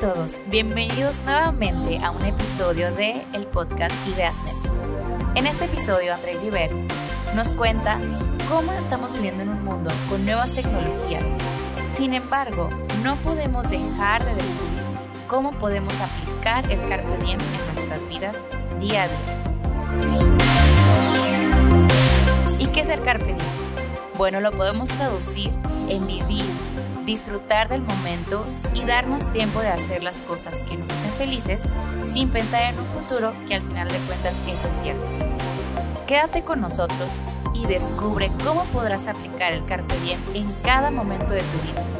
todos, bienvenidos nuevamente a un episodio de el podcast IdeasNet. En este episodio, André River nos cuenta cómo estamos viviendo en un mundo con nuevas tecnologías. Sin embargo, no podemos dejar de descubrir cómo podemos aplicar el Carpe Diem en nuestras vidas día a día. ¿Y qué es el Carpe Diem? Bueno, lo podemos traducir en vivir, disfrutar del momento y darnos tiempo de hacer las cosas que nos hacen felices sin pensar en un futuro que al final de cuentas es incierto. Quédate con nosotros y descubre cómo podrás aplicar el Carpe Diem en cada momento de tu vida.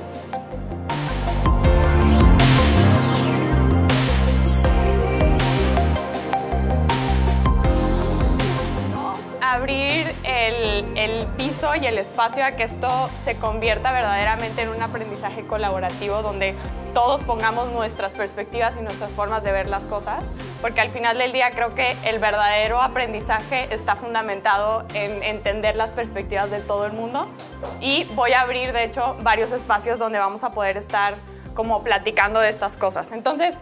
Abrir el, piso y el espacio a que esto se convierta verdaderamente en un aprendizaje colaborativo donde todos pongamos nuestras perspectivas y nuestras formas de ver las cosas, porque al final del día creo que el verdadero aprendizaje está fundamentado en entender las perspectivas de todo el mundo y voy a abrir de hecho varios espacios donde vamos a poder estar como platicando de estas cosas. Entonces,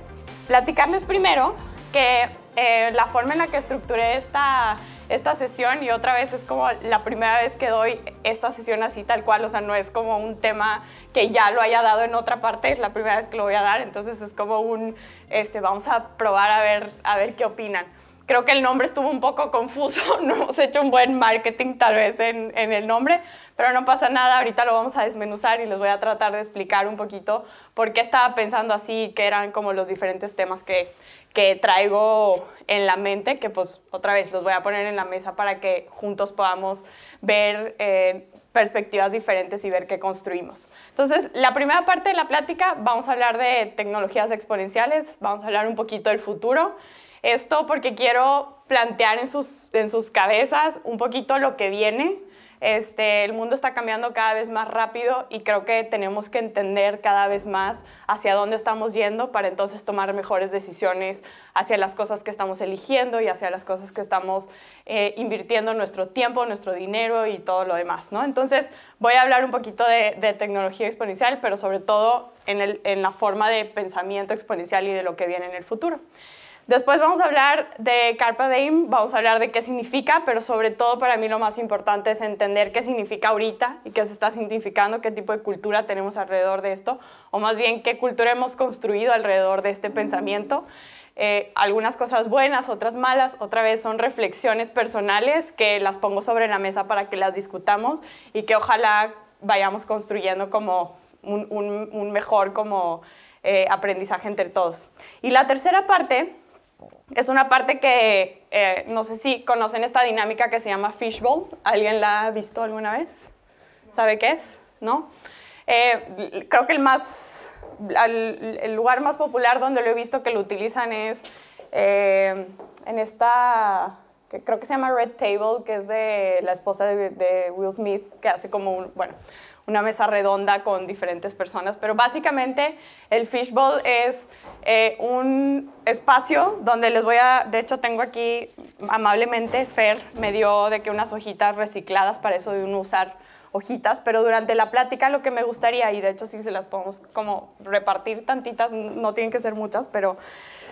platicarles primero que eh, la forma en la que estructuré esta esta sesión y otra vez es como la primera vez que doy esta sesión así tal cual, o sea, no es como un tema que ya lo haya dado en otra parte, es la primera vez que lo voy a dar, entonces es como un, este, vamos a probar a ver, a ver qué opinan. Creo que el nombre estuvo un poco confuso, no hemos hecho un buen marketing tal vez en, en el nombre, pero no pasa nada, ahorita lo vamos a desmenuzar y les voy a tratar de explicar un poquito por qué estaba pensando así, que eran como los diferentes temas que, que traigo en la mente, que pues otra vez los voy a poner en la mesa para que juntos podamos ver eh, perspectivas diferentes y ver qué construimos. Entonces, la primera parte de la plática vamos a hablar de tecnologías exponenciales, vamos a hablar un poquito del futuro. Esto porque quiero plantear en sus, en sus cabezas un poquito lo que viene, este, el mundo está cambiando cada vez más rápido y creo que tenemos que entender cada vez más hacia dónde estamos yendo para entonces tomar mejores decisiones hacia las cosas que estamos eligiendo y hacia las cosas que estamos eh, invirtiendo nuestro tiempo, nuestro dinero y todo lo demás. ¿no? Entonces voy a hablar un poquito de, tecnología exponencial, pero sobre todo en la forma de pensamiento exponencial y de lo que viene en el futuro. Después vamos a hablar de Carpe Diem, vamos a hablar de qué significa, pero sobre todo para mí lo más importante es entender qué significa ahorita y qué se está significando, qué tipo de cultura tenemos alrededor de esto, o más bien qué cultura hemos construido alrededor de este pensamiento. Eh, algunas cosas buenas, otras malas, otra vez son reflexiones personales que las pongo sobre la mesa para que las discutamos y que ojalá vayamos construyendo como un, un, un mejor como, eh, aprendizaje entre todos. Y la tercera parte es una parte que eh, no sé si conocen esta dinámica que se llama fishbowl. ¿Alguien la ha visto alguna vez? ¿Sabe qué es? ¿No? Eh, creo que el, más, el, lugar más popular donde lo he visto que lo utilizan es eh, en esta, que creo que se llama Red Table, que es de la esposa de, de Will Smith, que hace como un, bueno, una mesa redonda con diferentes personas, pero básicamente el fishbowl es eh, un espacio donde les voy a, de hecho tengo aquí amablemente, Fer me dio de que unas hojitas recicladas para eso de uno usar hojitas, pero durante la plática lo que me gustaría, y de hecho sí se las podemos como repartir tantitas, no tienen que ser muchas, pero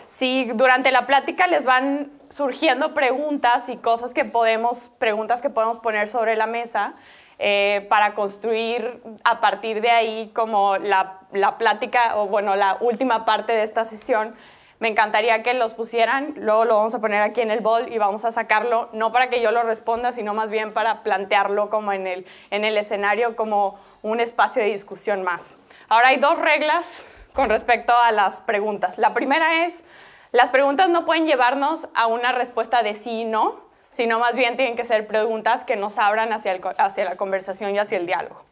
si durante la plática les van surgiendo preguntas y cosas que podemos, preguntas que podemos poner sobre la mesa, eh, para construir a partir de ahí como la, plática o bueno, la última parte de esta sesión. Me encantaría que los pusieran, luego lo vamos a poner aquí en el bol y vamos a sacarlo, no para que yo lo responda, sino más bien para plantearlo como en el, en el escenario como un espacio de discusión más. Ahora hay dos reglas con respecto a las preguntas. La primera es, las preguntas no pueden llevarnos a una respuesta de sí y no, sino más bien tienen que ser preguntas que nos abran hacia, hacia la conversación y hacia el diálogo.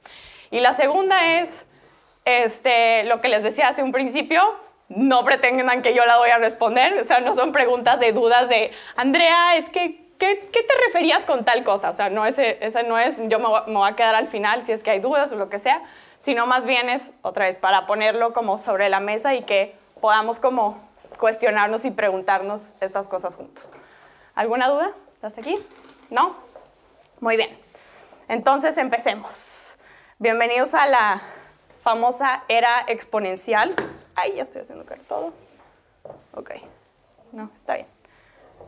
Y la segunda es este, lo que les decía hace un principio, no pretendan que yo la voy a responder, o sea, no son preguntas de dudas de, Andrea, es que, ¿qué, qué te referías con tal cosa? O sea, no, ese, ese no es, yo me, me voy a quedar al final si es que hay dudas o lo que sea, sino más bien es, otra vez, para ponerlo como sobre la mesa y que podamos como cuestionarnos y preguntarnos estas cosas juntos. ¿Alguna duda? ¿Estás aquí? ¿No? Muy bien. Entonces empecemos. Bienvenidos a la famosa era exponencial. Ay, ya estoy haciendo caer todo. Ok. No, está bien.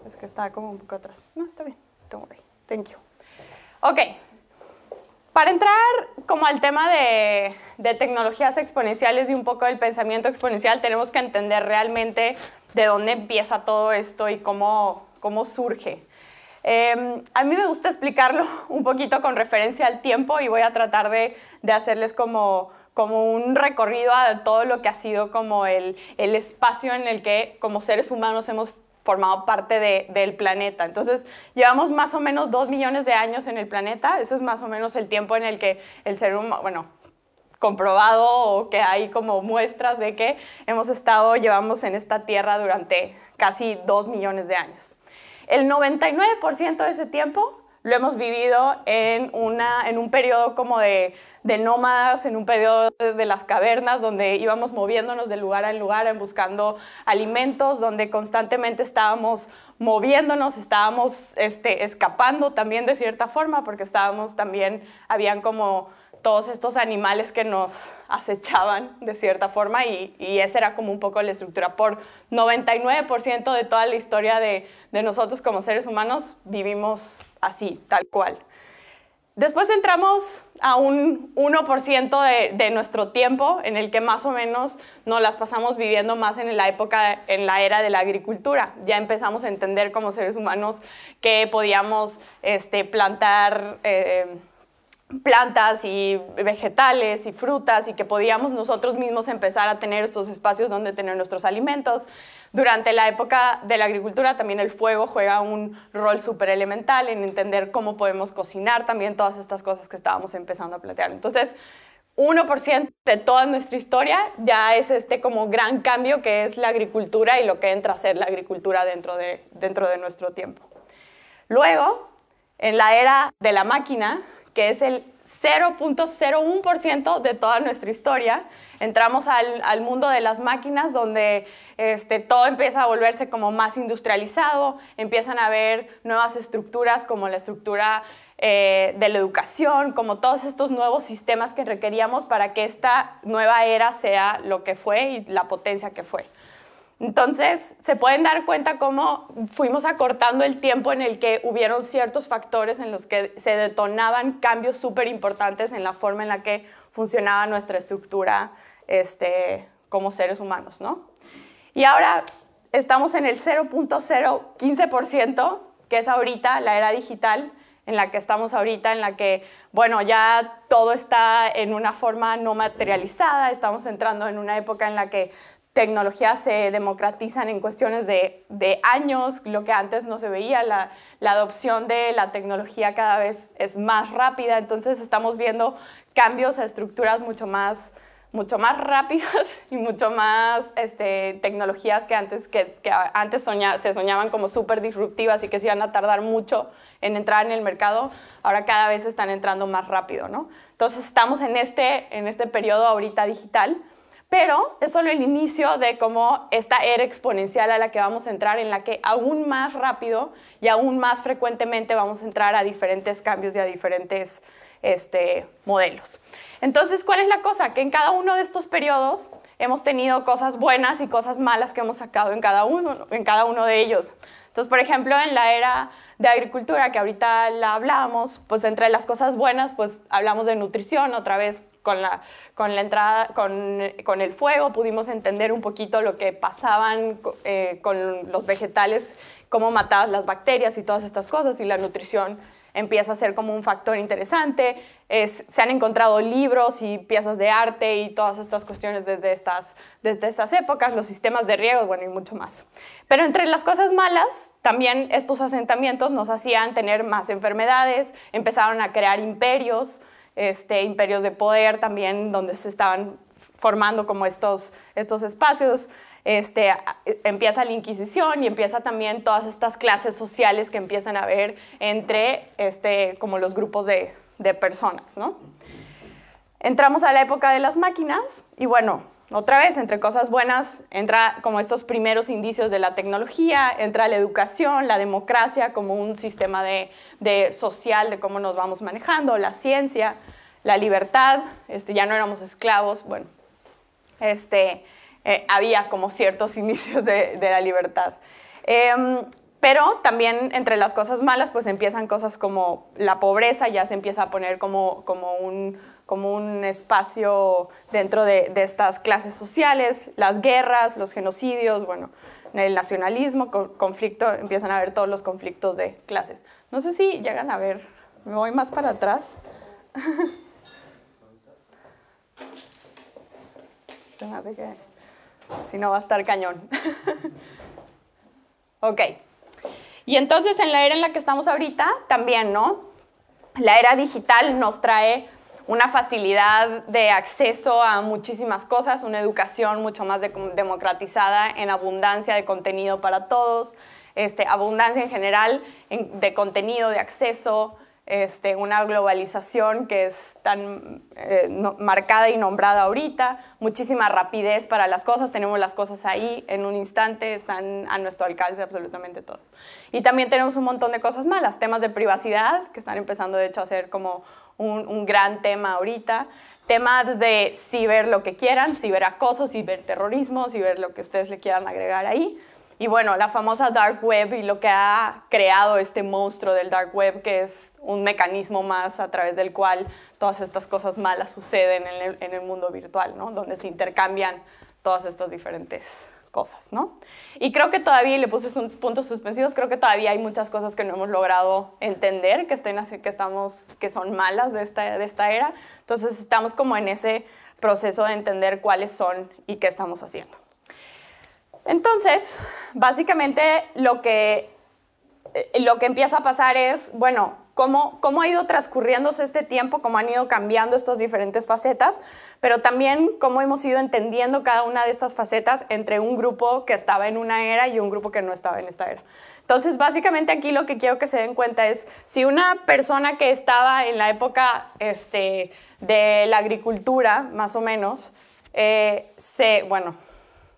Es que está como un poco atrás. No, está bien. Don't worry. Thank you. Ok. Para entrar como al tema de, de, tecnologías exponenciales y un poco del pensamiento exponencial, tenemos que entender realmente de dónde empieza todo esto y cómo, cómo surge. Eh, a mí me gusta explicarlo un poquito con referencia al tiempo y voy a tratar de, hacerles como, un recorrido a todo lo que ha sido como el, espacio en el que como seres humanos hemos formado parte de, del planeta. Entonces, llevamos más o menos dos millones de años en el planeta. Eso es más o menos el tiempo en el que el ser humano, bueno, comprobado o que hay como muestras de que hemos estado, llevamos en esta tierra durante casi dos millones de años. El 99% de ese tiempo lo hemos vivido en, una, en un periodo como de, de nómadas, en un periodo de las cavernas, donde íbamos moviéndonos de lugar en lugar en buscando alimentos, donde constantemente estábamos moviéndonos, estábamos este, escapando también de cierta forma, porque estábamos también, habían como todos estos animales que nos acechaban de cierta forma y, y, esa era como un poco la estructura. Por 99% de toda la historia de, nosotros como seres humanos vivimos así, tal cual. Después entramos a un 1% de, de, nuestro tiempo en el que más o menos nos las pasamos viviendo más en la época, en la era de la agricultura. Ya empezamos a entender como seres humanos que podíamos este, plantar... Eh, plantas y vegetales y frutas y que podíamos nosotros mismos empezar a tener estos espacios donde tener nuestros alimentos. Durante la época de la agricultura también el fuego juega un rol súper elemental en entender cómo podemos cocinar también todas estas cosas que estábamos empezando a plantear. Entonces, 1% de toda nuestra historia ya es este como gran cambio que es la agricultura y lo que entra a ser la agricultura dentro de, dentro de nuestro tiempo. Luego, en la era de la máquina, que es el 0.01% de toda nuestra historia. Entramos al, al, mundo de las máquinas donde este, todo empieza a volverse como más industrializado, empiezan a haber nuevas estructuras como la estructura eh, de la educación, como todos estos nuevos sistemas que requeríamos para que esta nueva era sea lo que fue y la potencia que fue. Entonces, se pueden dar cuenta cómo fuimos acortando el tiempo en el que hubieron ciertos factores en los que se detonaban cambios súper importantes en la forma en la que funcionaba nuestra estructura este, como seres humanos, ¿no? Y ahora estamos en el 0.015%, que es ahorita la era digital, en la que estamos ahorita, en la que, bueno, ya todo está en una forma no materializada, estamos entrando en una época en la que tecnologías se democratizan en cuestiones de, de, años, lo que antes no se veía, la, la, adopción de la tecnología cada vez es más rápida, entonces estamos viendo cambios a estructuras mucho más, mucho más rápidas y mucho más este, tecnologías que antes, que, que antes soña, se soñaban como súper disruptivas y que se iban a tardar mucho en entrar en el mercado, ahora cada vez están entrando más rápido, ¿no? Entonces estamos en este, en este periodo ahorita digital, pero es solo el inicio de cómo esta era exponencial a la que vamos a entrar, en la que aún más rápido y aún más frecuentemente vamos a entrar a diferentes cambios y a diferentes este, modelos. Entonces, ¿cuál es la cosa? Que en cada uno de estos periodos hemos tenido cosas buenas y cosas malas que hemos sacado en cada uno, en cada uno de ellos. Entonces, por ejemplo, en la era de agricultura, que ahorita la hablamos, pues entre las cosas buenas, pues hablamos de nutrición, otra vez con la, con la entrada, con, con, el fuego, pudimos entender un poquito lo que pasaban eh, con los vegetales, cómo mataban las bacterias y todas estas cosas, y la nutrición empieza a ser como un factor interesante. Es, se han encontrado libros y piezas de arte y todas estas cuestiones desde estas, desde estas épocas, los sistemas de riego, bueno, y mucho más. Pero entre las cosas malas, también estos asentamientos nos hacían tener más enfermedades, empezaron a crear imperios, este, imperios de poder también, donde se estaban formando como estos, estos espacios. Este, empieza la Inquisición y empieza también todas estas clases sociales que empiezan a haber entre este, como los grupos de, de personas. ¿no? Entramos a la época de las máquinas y bueno, otra vez, entre cosas buenas, entra como estos primeros indicios de la tecnología, entra la educación, la democracia como un sistema de, de social de cómo nos vamos manejando, la ciencia, la libertad, este, ya no éramos esclavos, bueno, este, eh, había como ciertos inicios de, la libertad. Em, pero también entre las cosas malas, pues empiezan cosas como la pobreza, ya se empieza a poner como, como, un, como un espacio dentro de, de, estas clases sociales, las guerras, los genocidios, bueno, el nacionalismo, conflicto, empiezan a ver todos los conflictos de clases. No sé si llegan a ver, me voy más para atrás. si no va a estar cañón. ok. Y entonces en la era en la que estamos ahorita, también, ¿no? La era digital nos trae una facilidad de acceso a muchísimas cosas, una educación mucho más democratizada en abundancia de contenido para todos, este, abundancia en general de contenido, de acceso, este, una globalización que es tan eh, marcada y nombrada ahorita, muchísima rapidez para las cosas, tenemos las cosas ahí en un instante, están a nuestro alcance absolutamente todo. Y también tenemos un montón de cosas malas, temas de privacidad, que están empezando de hecho a ser como un, un gran tema ahorita, temas de ciber lo que quieran, ciberacoso, ciberterrorismo, ciber lo que ustedes le quieran agregar ahí. Y bueno, la famosa dark web y lo que ha creado este monstruo del dark web, que es un mecanismo más a través del cual todas estas cosas malas suceden en el, mundo virtual, ¿no? Donde se intercambian todas estas diferentes cosas, ¿no? Y creo que todavía, le puse un puntos suspensivos, creo que todavía hay muchas cosas que no hemos logrado entender, que, estén que, estamos, que son malas de esta, de esta era. Entonces estamos como en ese proceso de entender cuáles son y qué estamos haciendo. Entonces, básicamente lo que, eh, lo que empieza a pasar es, bueno, cómo, cómo ha ido transcurriéndose este tiempo, cómo han ido cambiando estas diferentes facetas, pero también cómo hemos ido entendiendo cada una de estas facetas entre un grupo que estaba en una era y un grupo que no estaba en esta era. Entonces, básicamente aquí lo que quiero que se den cuenta es, si una persona que estaba en la época este, de la agricultura, más o menos, eh, se, bueno,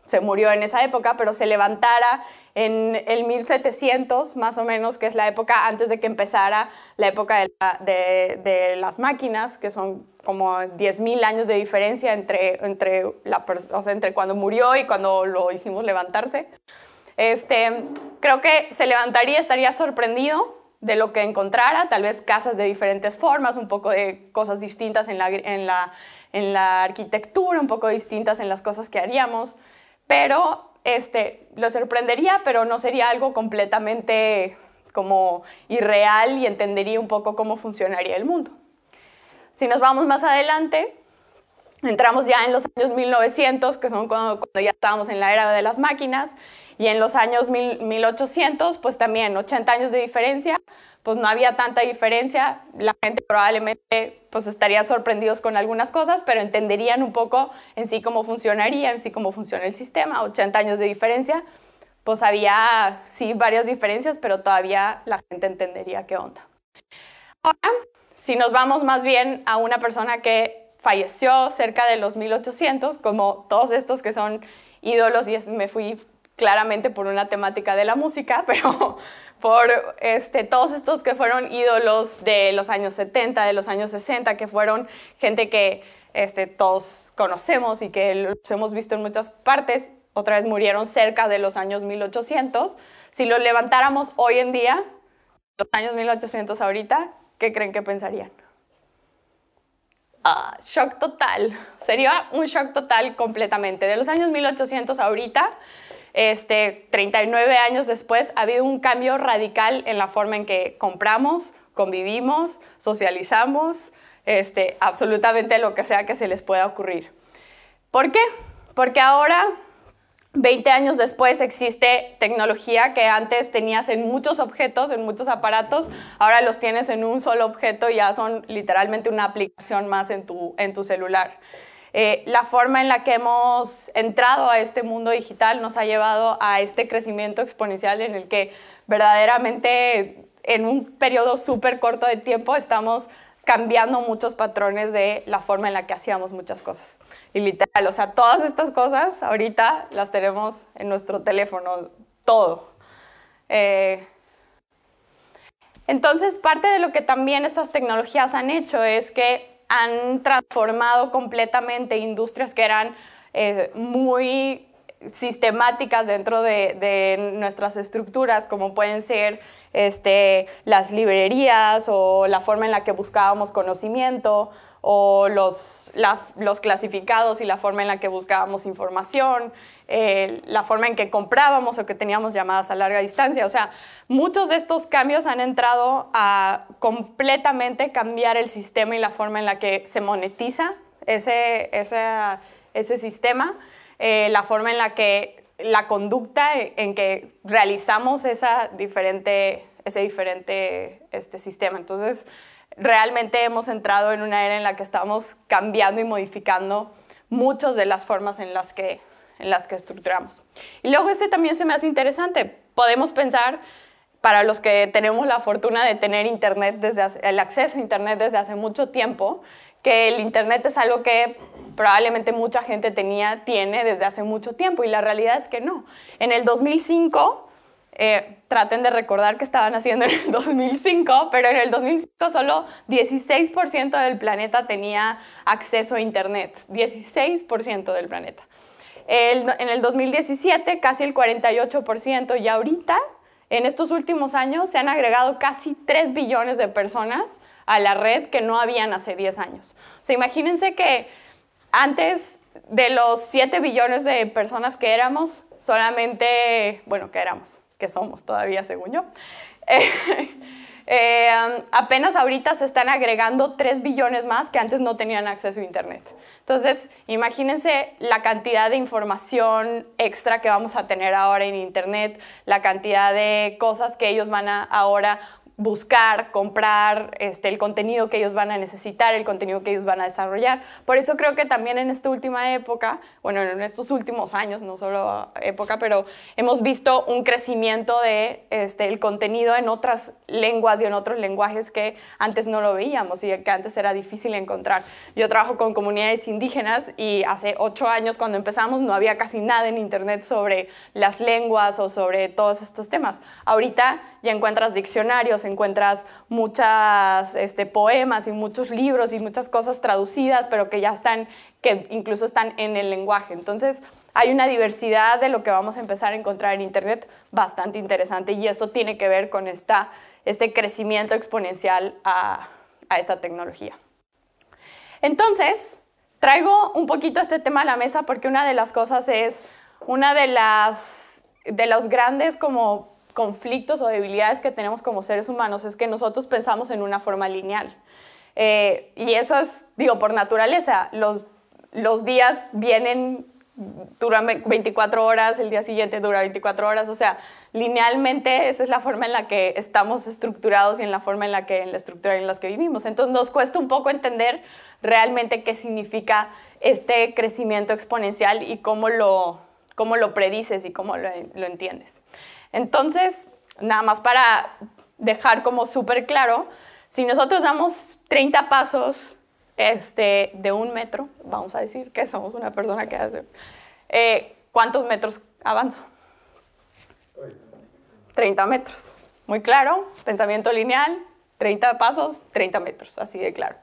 se murió en esa época, pero se levantara en el 1700, más o menos, que es la época antes de que empezara la época de, las máquinas, que son como 10.000 años de diferencia entre, entre, la, entre cuando murió y cuando lo hicimos levantarse. Este, creo que se levantaría, estaría sorprendido de lo que encontrara, tal vez casas de diferentes formas, un poco de cosas distintas en la, en la, en la arquitectura, un poco distintas en las cosas que haríamos pero este, lo sorprendería, pero no sería algo completamente como irreal y entendería un poco cómo funcionaría el mundo. Si nos vamos más adelante, entramos ya en los años 1900, que son cuando, ya estábamos en la era de las máquinas, y en los años 1800, pues también 80 años de diferencia, pues no había tanta diferencia, la gente probablemente pues estaría sorprendidos con algunas cosas, pero entenderían un poco en sí cómo funcionaría, en sí cómo funciona el sistema, 80 años de diferencia, pues había sí varias diferencias, pero todavía la gente entendería qué onda. Ahora, si nos vamos más bien a una persona que falleció cerca de los 1800, como todos estos que son ídolos, y me fui claramente por una temática de la música, pero por este, todos estos que fueron ídolos de los años 70, de los años 60, que fueron gente que este, todos conocemos y que los hemos visto en muchas partes, otra vez murieron cerca de los años 1800. Si los levantáramos hoy en día, los años 1800 ahorita, ¿qué creen que pensarían? Ah, shock total. Sería un shock total completamente. De los años 1800 ahorita, este, 39 años después, ha habido un cambio radical en la forma en que compramos, convivimos, socializamos, este, absolutamente lo que sea que se les pueda ocurrir. ¿Por qué? Porque ahora 20 años después existe tecnología que antes tenías en muchos objetos, en muchos aparatos, ahora los tienes en un solo objeto y ya son literalmente una aplicación más en tu, en tu celular. Eh, la forma en la que hemos entrado a este mundo digital nos ha llevado a este crecimiento exponencial en el que verdaderamente en un periodo súper corto de tiempo estamos cambiando muchos patrones de la forma en la que hacíamos muchas cosas. Y literal, o sea, todas estas cosas ahorita las tenemos en nuestro teléfono, todo. Eh, entonces, parte de lo que también estas tecnologías han hecho es que han transformado completamente industrias que eran eh, muy sistemáticas dentro de, nuestras estructuras, como pueden ser este, las librerías o la forma en la que buscábamos conocimiento o los, los clasificados y la forma en la que buscábamos información, eh, la forma en que comprábamos o que teníamos llamadas a larga distancia. O sea, muchos de estos cambios han entrado a completamente cambiar el sistema y la forma en la que se monetiza ese, ese, sistema, eh, la forma en la que la conducta en que realizamos esa diferente, ese diferente este sistema. Entonces, realmente hemos entrado en una era en la que estamos cambiando y modificando muchas de las formas en las que, en las que estructuramos. Y luego este también se me hace interesante. Podemos pensar, para los que tenemos la fortuna de tener internet desde el acceso a internet desde hace mucho tiempo, que el internet es algo que probablemente mucha gente tenía, tiene desde hace mucho tiempo y la realidad es que no. En el 2005 eh, traten de recordar que estaban haciendo en el 2005, pero en el 2005 solo 16% del planeta tenía acceso a Internet, 16% del planeta. En el 2017 casi el 48% y ahorita, en estos últimos años, se han agregado casi 3 billones de personas a la red que no habían hace 10 años. O sea, imagínense que antes de los 7 billones de personas que éramos, solamente, bueno, que éramos, que somos todavía, según yo. Eh, um, apenas ahorita se están agregando 3 billones más que antes no tenían acceso a Internet. Entonces, imagínense la cantidad de información extra que vamos a tener ahora en Internet, la cantidad de cosas que ellos van a ahora buscar, comprar este, el contenido que ellos van a necesitar, el contenido que ellos van a desarrollar. Por eso creo que también en esta última época, bueno, en estos últimos años, no solo época, pero hemos visto un crecimiento de este, el contenido en otras lenguas y en otros lenguajes que antes no lo veíamos y que antes era difícil encontrar. Yo trabajo con comunidades indígenas y hace ocho años cuando empezamos no había casi nada en internet sobre las lenguas o sobre todos estos temas. Ahorita ya encuentras diccionarios, encuentras muchas este, poemas y muchos libros y muchas cosas traducidas, pero que ya están, que incluso están en el lenguaje. Entonces, hay una diversidad de lo que vamos a empezar a encontrar en Internet bastante interesante y esto tiene que ver con esta, este crecimiento exponencial a, a esta tecnología. Entonces, traigo un poquito este tema a la mesa porque una de las cosas es, una de las de los grandes como conflictos o debilidades que tenemos como seres humanos es que nosotros pensamos en una forma lineal. Eh, y eso es, digo, por naturaleza. Los, los días vienen, duran 24 horas, el día siguiente dura 24 horas. O sea, linealmente esa es la forma en la que estamos estructurados y en la forma en la que, en la estructura en la que vivimos. Entonces nos cuesta un poco entender realmente qué significa este crecimiento exponencial y cómo lo, cómo lo predices y cómo lo, lo entiendes. Entonces, nada más para dejar como súper claro, si nosotros damos 30 pasos este, de un metro, vamos a decir que somos una persona que hace, eh, ¿cuántos metros avanzo? 30 metros. Muy claro, pensamiento lineal, 30 pasos, 30 metros, así de claro.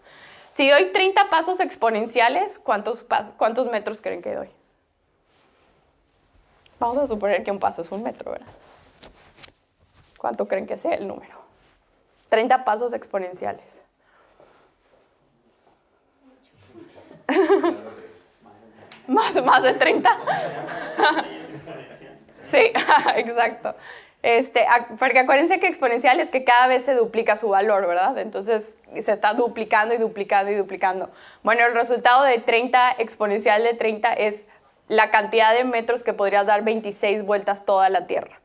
Si doy 30 pasos exponenciales, ¿cuántos, ¿cuántos metros creen que doy? Vamos a suponer que un paso es un metro, ¿verdad? ¿Cuánto creen que sea el número? 30 pasos exponenciales. más, más de 30. sí, exacto. Este, porque acuérdense que exponencial es que cada vez se duplica su valor, ¿verdad? Entonces se está duplicando y duplicando y duplicando. Bueno, el resultado de 30 exponencial de 30 es la cantidad de metros que podrías dar 26 vueltas toda la Tierra.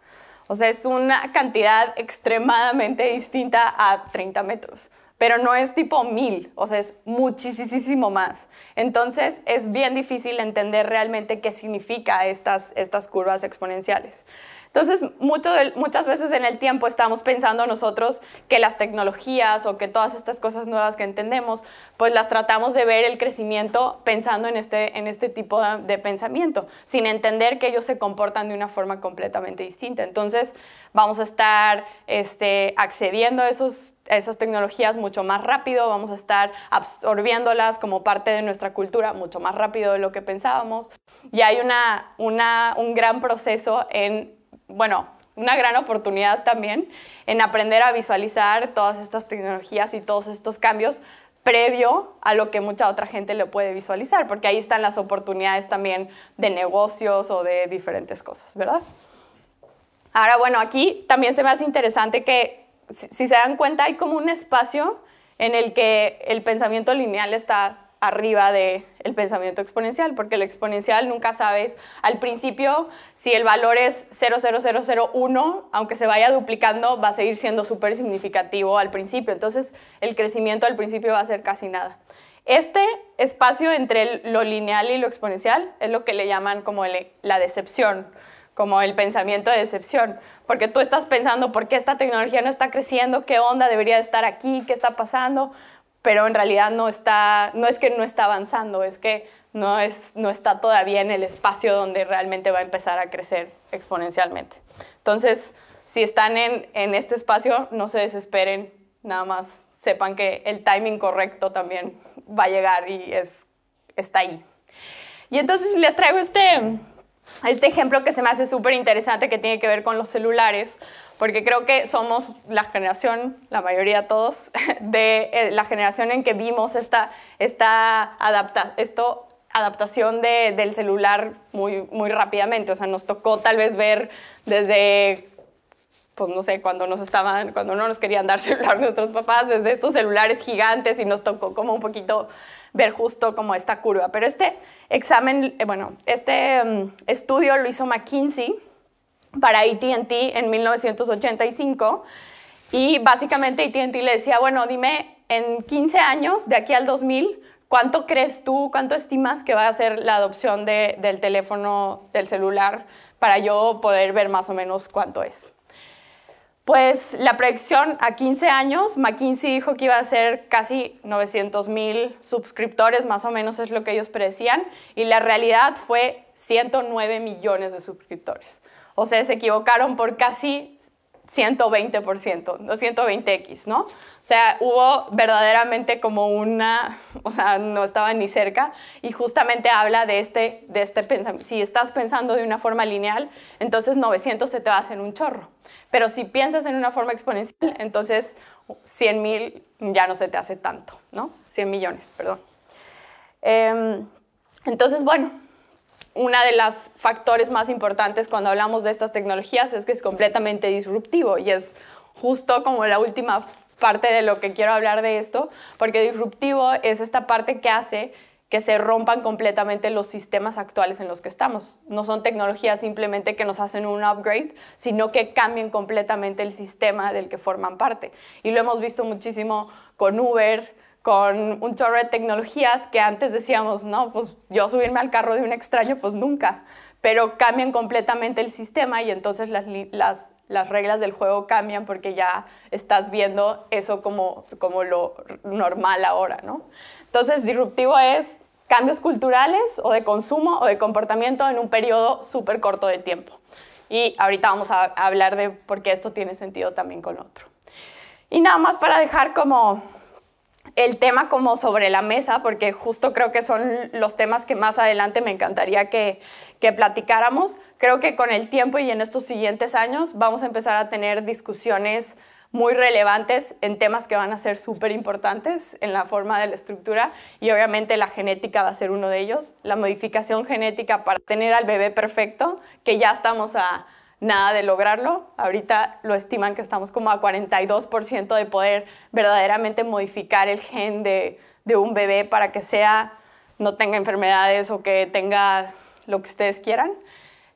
O sea, es una cantidad extremadamente distinta a 30 metros, pero no es tipo mil, o sea, es muchísimo más. Entonces, es bien difícil entender realmente qué significa estas, estas curvas exponenciales. Entonces, muchas veces en el tiempo estamos pensando nosotros que las tecnologías o que todas estas cosas nuevas que entendemos, pues las tratamos de ver el crecimiento pensando en este, en este tipo de, pensamiento, sin entender que ellos se comportan de una forma completamente distinta. Entonces, vamos a estar este, accediendo a, esos, a esas tecnologías mucho más rápido, vamos a estar absorbiéndolas como parte de nuestra cultura mucho más rápido de lo que pensábamos. Y hay una, una, un gran proceso en bueno, una gran oportunidad también en aprender a visualizar todas estas tecnologías y todos estos cambios previo a lo que mucha otra gente le puede visualizar, porque ahí están las oportunidades también de negocios o de diferentes cosas, ¿verdad? Ahora, bueno, aquí también se me hace interesante que, si se dan cuenta, hay como un espacio en el que el pensamiento lineal está arriba del el pensamiento exponencial, porque el exponencial nunca sabes al principio si el valor es 0,0001, aunque se vaya duplicando, va a seguir siendo súper significativo al principio. Entonces, el crecimiento al principio va a ser casi nada. Este espacio entre lo lineal y lo exponencial es lo que le llaman como la decepción, como el pensamiento de decepción, porque tú estás pensando, ¿por qué esta tecnología no está creciendo? ¿Qué onda debería estar aquí? ¿Qué está pasando? Pero en realidad no, está, no es que no está avanzando, es que no, es, no está todavía en el espacio donde realmente va a empezar a crecer exponencialmente. Entonces, si están en, en este espacio, no se desesperen, nada más sepan que el timing correcto también va a llegar y es, está ahí. Y entonces les traigo este, este ejemplo que se me hace súper interesante que tiene que ver con los celulares, porque creo que somos la generación, la mayoría todos, de eh, la generación en que vimos esta, esta adapta, esto, adaptación de, del celular muy, muy rápidamente. O sea, nos tocó tal vez ver desde pues no sé, cuando nos estaban, cuando no nos querían dar celular nuestros papás, desde estos celulares gigantes y nos tocó como un poquito ver justo como esta curva. Pero este examen, eh, bueno, este mm, estudio lo hizo McKinsey para ATT en 1985 y básicamente ATT le decía, bueno, dime en 15 años, de aquí al 2000, ¿cuánto crees tú, cuánto estimas que va a ser la adopción del teléfono, del celular, para yo poder ver más o menos cuánto es? Pues la proyección a 15 años, McKinsey dijo que iba a ser casi 900 mil suscriptores, más o menos es lo que ellos predecían, y la realidad fue 109 millones de suscriptores. O sea, se equivocaron por casi 120%, no 120x, ¿no? O sea, hubo verdaderamente como una, o sea, no estaba ni cerca y justamente habla de este, de este pensamiento. Si estás pensando de una forma lineal, entonces 900 se te va a hacer un chorro. Pero si piensas en una forma exponencial, entonces 100 mil ya no se te hace tanto, ¿no? 100 millones, perdón. Em, entonces, bueno, uno de los factores más importantes cuando hablamos de estas tecnologías es que es completamente disruptivo y es justo como la última parte de lo que quiero hablar de esto, porque disruptivo es esta parte que hace que se rompan completamente los sistemas actuales en los que estamos. No son tecnologías simplemente que nos hacen un upgrade, sino que cambien completamente el sistema del que forman parte. Y lo hemos visto muchísimo con Uber, con un chorro de tecnologías que antes decíamos, no, pues yo subirme al carro de un extraño, pues nunca. Pero cambian completamente el sistema y entonces las, las, las reglas del juego cambian porque ya estás viendo eso como, como lo normal ahora, ¿no? Entonces, disruptivo es cambios culturales o de consumo o de comportamiento en un periodo súper corto de tiempo. Y ahorita vamos a hablar de por qué esto tiene sentido también con otro. Y nada más para dejar como el tema como sobre la mesa, porque justo creo que son los temas que más adelante me encantaría que, que platicáramos. Creo que con el tiempo y en estos siguientes años vamos a empezar a tener discusiones muy relevantes en temas que van a ser súper importantes en la forma de la estructura y obviamente la genética va a ser uno de ellos, la modificación genética para tener al bebé perfecto, que ya estamos a nada de lograrlo, ahorita lo estiman que estamos como a 42% de poder verdaderamente modificar el gen de, un bebé para que sea, no tenga enfermedades o que tenga lo que ustedes quieran.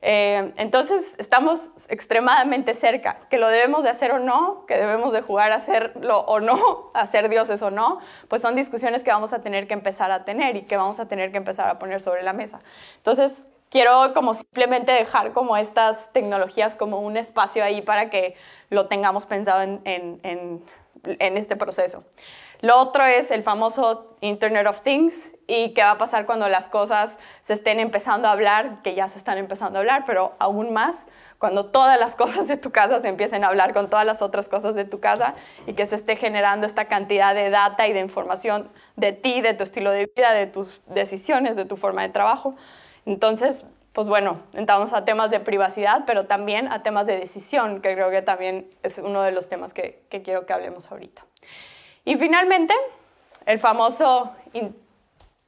Eh, entonces estamos extremadamente cerca, que lo debemos de hacer o no, que debemos de jugar a hacerlo o no, a ser dioses o no, pues son discusiones que vamos a tener que empezar a tener y que vamos a tener que empezar a poner sobre la mesa. Entonces, quiero como simplemente dejar como estas tecnologías como un espacio ahí para que lo tengamos pensado en, en, en, en este proceso. Lo otro es el famoso Internet of Things y qué va a pasar cuando las cosas se estén empezando a hablar, que ya se están empezando a hablar, pero aún más cuando todas las cosas de tu casa se empiecen a hablar con todas las otras cosas de tu casa y que se esté generando esta cantidad de data y de información de ti, de tu estilo de vida, de tus decisiones, de tu forma de trabajo. Entonces, pues bueno, entramos a temas de privacidad, pero también a temas de decisión, que creo que también es uno de los temas que, que quiero que hablemos ahorita. Y finalmente, el famoso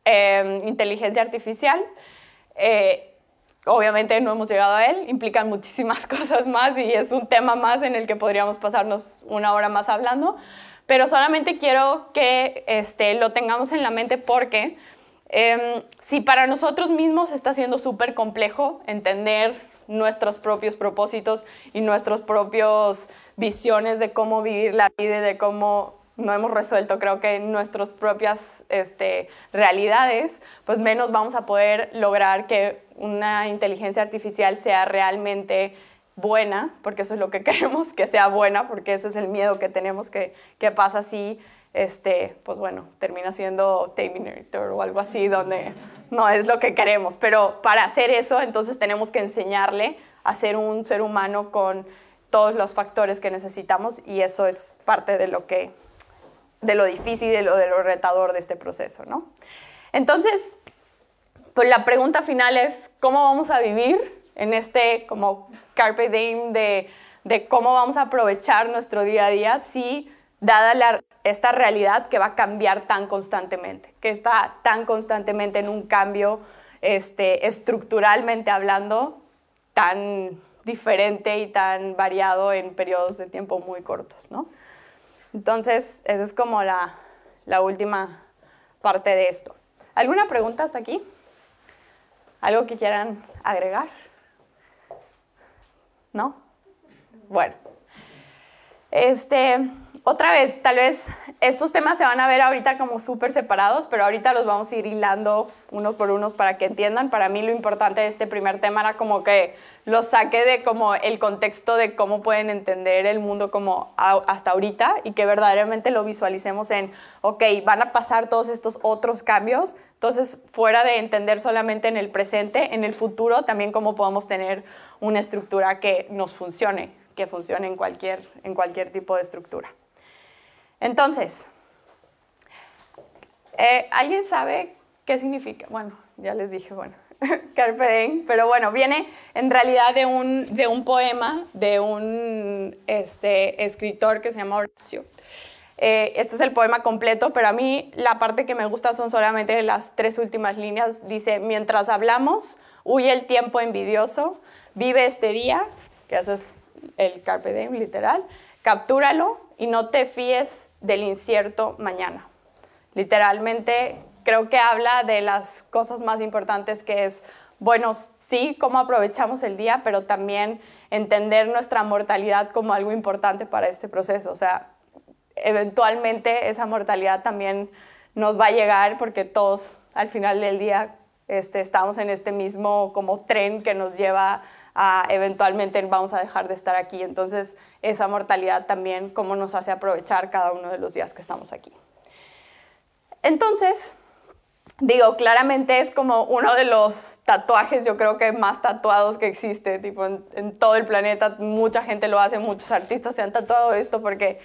eh, inteligencia artificial. Eh, obviamente no hemos llegado a él, implican muchísimas cosas más y es un tema más en el que podríamos pasarnos una hora más hablando, pero solamente quiero que este, lo tengamos en la mente porque em, si para nosotros mismos está siendo súper complejo entender nuestros propios propósitos y nuestras propias visiones de cómo vivir la vida y de cómo no hemos resuelto, creo que nuestras propias este, realidades, pues menos vamos a poder lograr que una inteligencia artificial sea realmente buena, porque eso es lo que queremos, que sea buena, porque ese es el miedo que tenemos que, que pasa así, este, pues bueno, termina siendo Terminator o algo así, donde no es lo que queremos. Pero para hacer eso, entonces tenemos que enseñarle a ser un ser humano con todos los factores que necesitamos y eso es parte de lo que de lo difícil, de lo, de lo retador de este proceso, ¿no? Entonces, pues la pregunta final es, ¿cómo vamos a vivir en este como carpe diem de, de cómo vamos a aprovechar nuestro día a día si, dada la, esta realidad que va a cambiar tan constantemente, que está tan constantemente en un cambio este, estructuralmente hablando, tan diferente y tan variado en periodos de tiempo muy cortos, ¿no? Entonces, esa es como la, la última parte de esto. ¿Alguna pregunta hasta aquí? ¿Algo que quieran agregar? ¿No? Bueno. Este, otra vez, tal vez estos temas se van a ver ahorita como súper separados, pero ahorita los vamos a ir hilando uno por uno para que entiendan. Para mí lo importante de este primer tema era como que los saque de como el contexto de cómo pueden entender el mundo como hasta ahorita y que verdaderamente lo visualicemos en, ok, van a pasar todos estos otros cambios, entonces fuera de entender solamente en el presente, en el futuro también cómo podemos tener una estructura que nos funcione, que funcione en cualquier, en cualquier tipo de estructura. Entonces, eh, ¿alguien sabe qué significa? Bueno, ya les dije, bueno, Carpe Diem, pero bueno, viene en realidad de un, de un poema de un este, escritor que se llama Horacio. Eh, este es el poema completo, pero a mí la parte que me gusta son solamente las tres últimas líneas. Dice, mientras hablamos, huye el tiempo envidioso, vive este día, que eso es el Carpe Diem literal, captúralo y no te fíes del incierto mañana. Literalmente creo que habla de las cosas más importantes que es, bueno, sí, cómo aprovechamos el día, pero también entender nuestra mortalidad como algo importante para este proceso. O sea, eventualmente esa mortalidad también nos va a llegar porque todos al final del día este, estamos en este mismo como tren que nos lleva eventualmente vamos a dejar de estar aquí. Entonces, esa mortalidad también, cómo nos hace aprovechar cada uno de los días que estamos aquí. Entonces, digo, claramente es como uno de los tatuajes, yo creo que más tatuados que existe, tipo en, todo el planeta, mucha gente lo hace, muchos artistas se han tatuado esto porque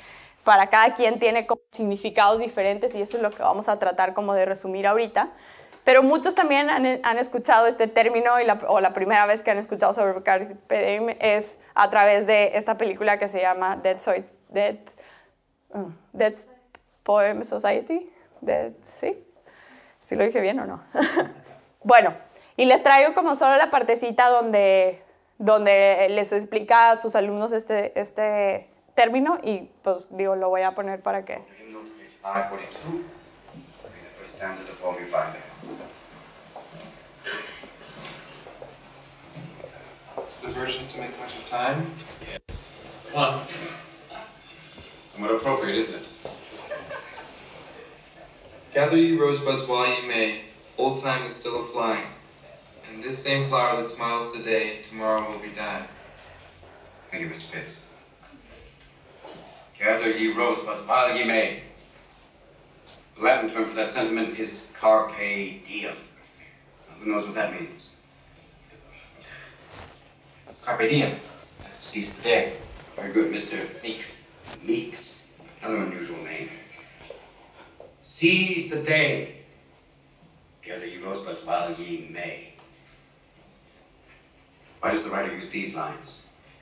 para cada quien tiene significados diferentes y eso es lo que vamos a tratar como de resumir ahorita. Pero muchos también han, escuchado este término y la, o la primera vez que han escuchado sobre Carpe Diem es a través de esta película que se llama Dead, Dead, uh, Dead Poem Society. Dead, ¿Sí? ¿Sí lo dije bien o no? bueno, y les traigo como solo la partecita donde, donde les explica a sus alumnos este, este término y pues digo, lo voy a poner para que... Diversion to make much of time? Yes. Come on. Somewhat appropriate, isn't it? Gather ye rosebuds while ye may, old time is still a flying, And this same flower that smiles today, tomorrow will be dying. Thank you, Mr. Pitts. Gather ye rosebuds while ye may. The Latin term for that sentiment is carpe diem. Now, who knows what that means? Carpe diem. That's to seize the day. Very good, Mr. Meeks. Meeks. Another unusual name. Seize the day. Gather ye rosebuds while ye may. Why does the writer use these lines?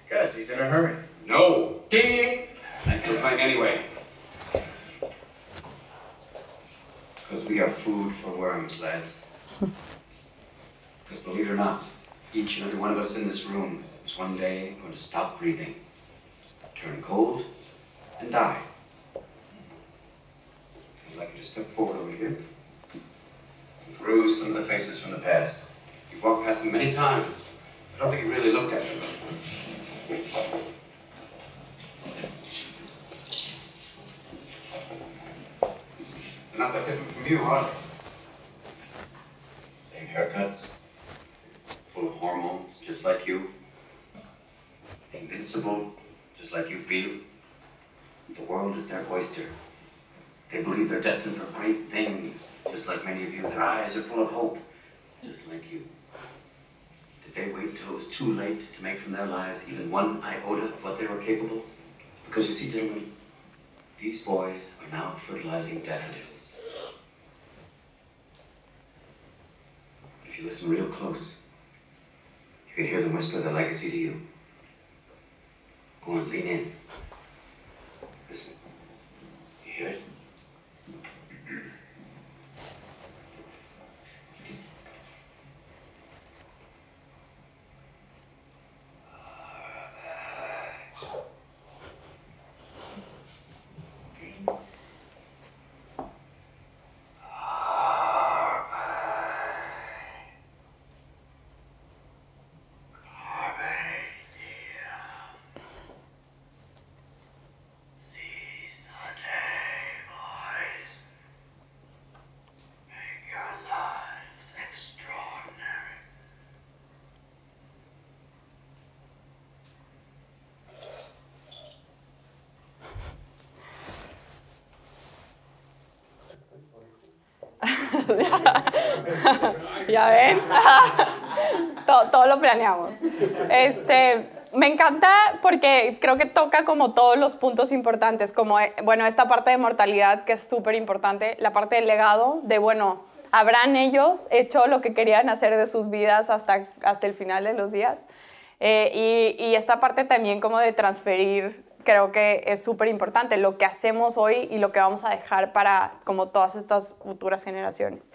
Because he's in a hurry. No. Ding! I kill mine anyway. Because we are food for worms, lads. Because believe it or not, each and every one of us in this room is one day going to stop breathing, turn cold, and die. I'd like you to step forward over here and peruse some of the faces from the past. You've walked past them many times. I don't think you really looked at them. They're not that different from you, are they? Same haircuts, full of hormones, just like you. Invincible, just like you feel. The world is their oyster. They believe they're destined for great things, just like many of you. Their eyes are full of hope, just like you. Did they wait till it was too late to make from their lives even one iota of what they were capable? Because you see, gentlemen, these boys are now fertilizing daffodils. If you listen real close, you can hear them whisper their legacy to you. Go on, lean in. Listen. You hear it? Ya ven, todo, lo planeamos. Este, me encanta porque creo que toca como todos los puntos importantes, como, eh, bueno, esta parte de mortalidad que es súper importante, la parte del legado, de, bueno, habrán ellos hecho lo que querían hacer de sus vidas hasta, hasta el final de los días. Eh, y esta parte también como de transferir, creo que es súper importante, lo que hacemos hoy y lo que vamos a dejar para como todas estas futuras generaciones.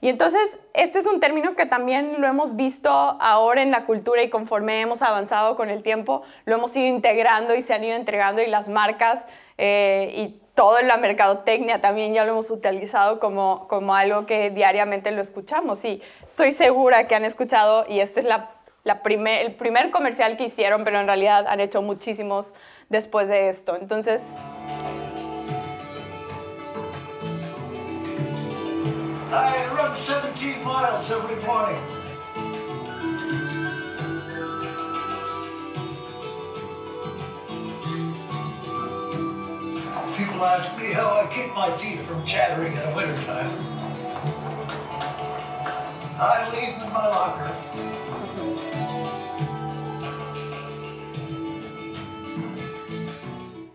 Y entonces, este es un término que también lo hemos visto ahora en la cultura y conforme hemos avanzado con el tiempo, lo hemos ido integrando y se han ido entregando y las marcas eh, y todo en la mercadotecnia también ya lo hemos utilizado como, como algo que diariamente lo escuchamos. Y estoy segura que han escuchado, y este es la, la primer, el primer comercial que hicieron, pero en realidad han hecho muchísimos después de esto. Entonces, I run 17 miles every morning. People ask me how I keep my teeth from chattering in the wintertime. I leave them in my locker.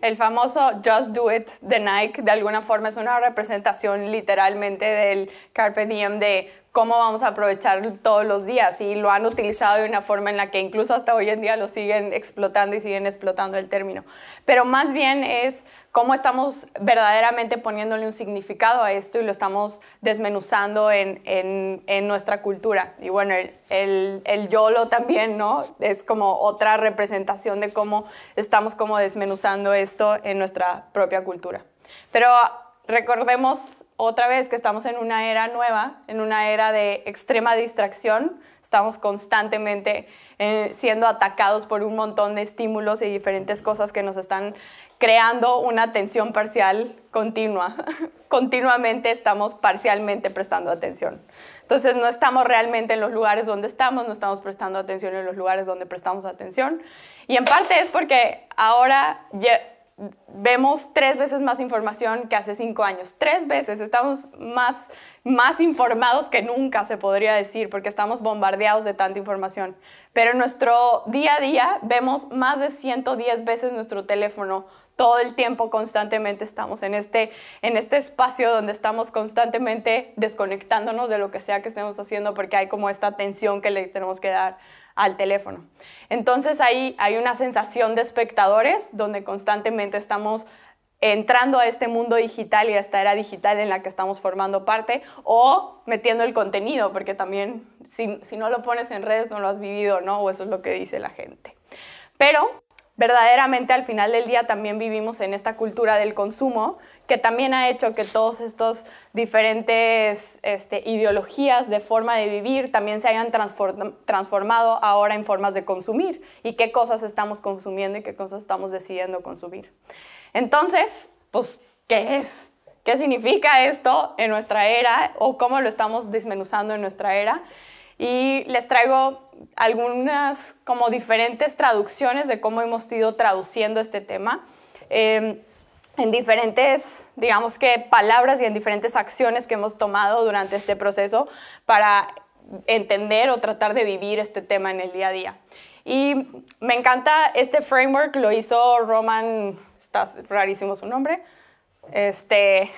El famoso Just Do It de Nike de alguna forma es una representación literalmente del Carpe Diem de cómo vamos a aprovechar todos los días y lo han utilizado de una forma en la que incluso hasta hoy en día lo siguen explotando y siguen explotando el término. Pero más bien es cómo estamos verdaderamente poniéndole un significado a esto y lo estamos desmenuzando en, en, en nuestra cultura. Y bueno, el, el, el, YOLO también, ¿no? Es como otra representación de cómo estamos como desmenuzando esto en nuestra propia cultura. Pero recordemos otra vez que estamos en una era nueva, en una era de extrema distracción. Estamos constantemente eh, siendo atacados por un montón de estímulos y diferentes cosas que nos están creando una atención parcial continua. Continuamente estamos parcialmente prestando atención. Entonces no estamos realmente en los lugares donde estamos, no estamos prestando atención en los lugares donde prestamos atención. Y en parte es porque ahora vemos tres veces más información que hace cinco años. Tres veces. Estamos más, más informados que nunca, se podría decir, porque estamos bombardeados de tanta información. Pero en nuestro día a día vemos más de 110 veces nuestro teléfono. Todo el tiempo, constantemente estamos en este, en este espacio donde estamos constantemente desconectándonos de lo que sea que estemos haciendo porque hay como esta atención que le tenemos que dar al teléfono. Entonces ahí hay una sensación de espectadores donde constantemente estamos entrando a este mundo digital y a esta era digital en la que estamos formando parte o metiendo el contenido, porque también si, si no lo pones en redes no lo has vivido, ¿no? O eso es lo que dice la gente. Pero verdaderamente al final del día también vivimos en esta cultura del consumo que también ha hecho que todos estos diferentes este, ideologías de forma de vivir también se hayan transformado ahora en formas de consumir y qué cosas estamos consumiendo y qué cosas estamos decidiendo consumir. Entonces, pues, ¿qué es? ¿Qué significa esto en nuestra era o cómo lo estamos desmenuzando en nuestra era? Y les traigo algunas como diferentes traducciones de cómo hemos ido traduciendo este tema. Em, en diferentes, digamos que palabras y en diferentes acciones que hemos tomado durante este proceso para entender o tratar de vivir este tema en el día a día. Y me encanta este framework, lo hizo Roman, está rarísimo su nombre, este,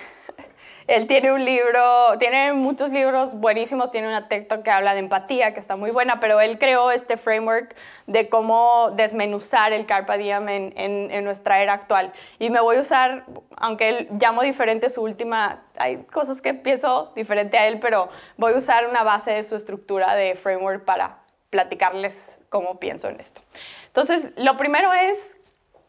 él tiene un libro, tiene muchos libros buenísimos, tiene una texto que habla de empatía, que está muy buena, pero él creó este framework de cómo desmenuzar el Carpe Diem en, en, nuestra era actual. Y me voy a usar, aunque él llamo diferente su última, hay cosas que pienso diferente a él, pero voy a usar una base de su estructura de framework para platicarles cómo pienso en esto. Entonces, lo primero es,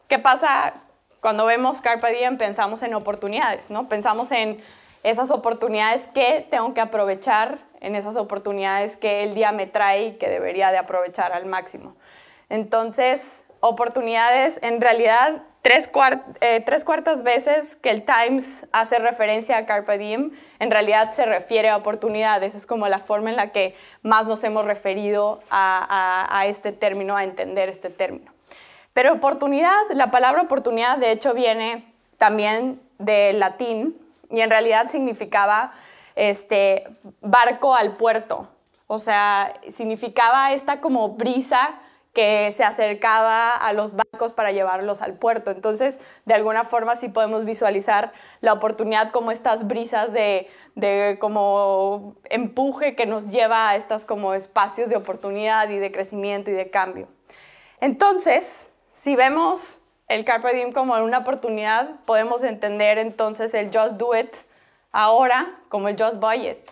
¿qué pasa cuando vemos Carpe Diem? Pensamos en oportunidades, ¿no? Pensamos en esas oportunidades que tengo que aprovechar, en esas oportunidades que el día me trae y que debería de aprovechar al máximo. Entonces, oportunidades, en realidad, tres, eh, tres cuartas veces que el Times hace referencia a Carpe Diem, en realidad se refiere a oportunidades, es como la forma en la que más nos hemos referido a, a este término, a entender este término. Pero oportunidad, la palabra oportunidad de hecho viene también del latín, y en realidad significaba este, barco al puerto. O sea, significaba esta como brisa que se acercaba a los barcos para llevarlos al puerto. Entonces, de alguna forma sí podemos visualizar la oportunidad como estas brisas de, de como empuje que nos lleva a estos como espacios de oportunidad y de crecimiento y de cambio. Entonces, si vemos el Carpe Diem como una oportunidad, podemos entender entonces el Just Do It ahora como el Just Buy It.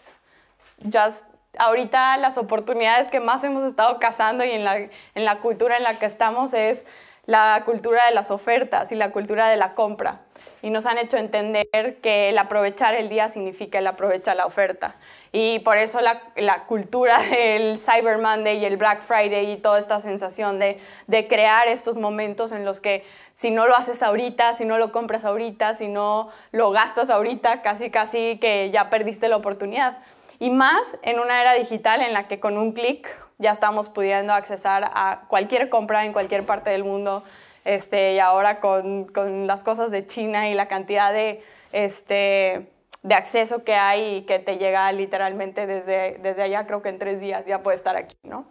Just, ahorita las oportunidades que más hemos estado cazando y en la, en la cultura en la que estamos es la cultura de las ofertas y la cultura de la compra y nos han hecho entender que el aprovechar el día significa el aprovechar la oferta. Y por eso la, cultura del Cyber Monday y el Black Friday y toda esta sensación de, de, crear estos momentos en los que si no lo haces ahorita, si no lo compras ahorita, si no lo gastas ahorita, casi casi que ya perdiste la oportunidad. Y más en una era digital en la que con un clic ya estamos pudiendo accesar a cualquier compra en cualquier parte del mundo este, y ahora con, con, las cosas de China y la cantidad de, este, de acceso que hay y que te llega literalmente desde, desde allá, creo que en tres días ya puede estar aquí, ¿no?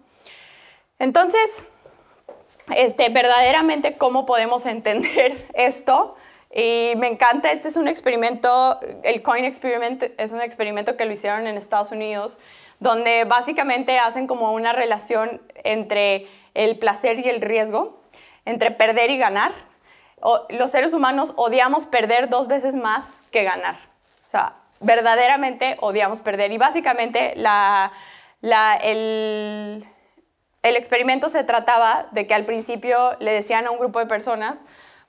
Entonces, este, verdaderamente, ¿cómo podemos entender esto? Y me encanta, este es un experimento, el Coin Experiment es un experimento que lo hicieron en Estados Unidos, donde básicamente hacen como una relación entre el placer y el riesgo entre perder y ganar. los seres humanos odiamos perder dos veces más que ganar. O sea, verdaderamente odiamos perder. Y básicamente el, experimento se trataba de que al principio le decían a un grupo de personas,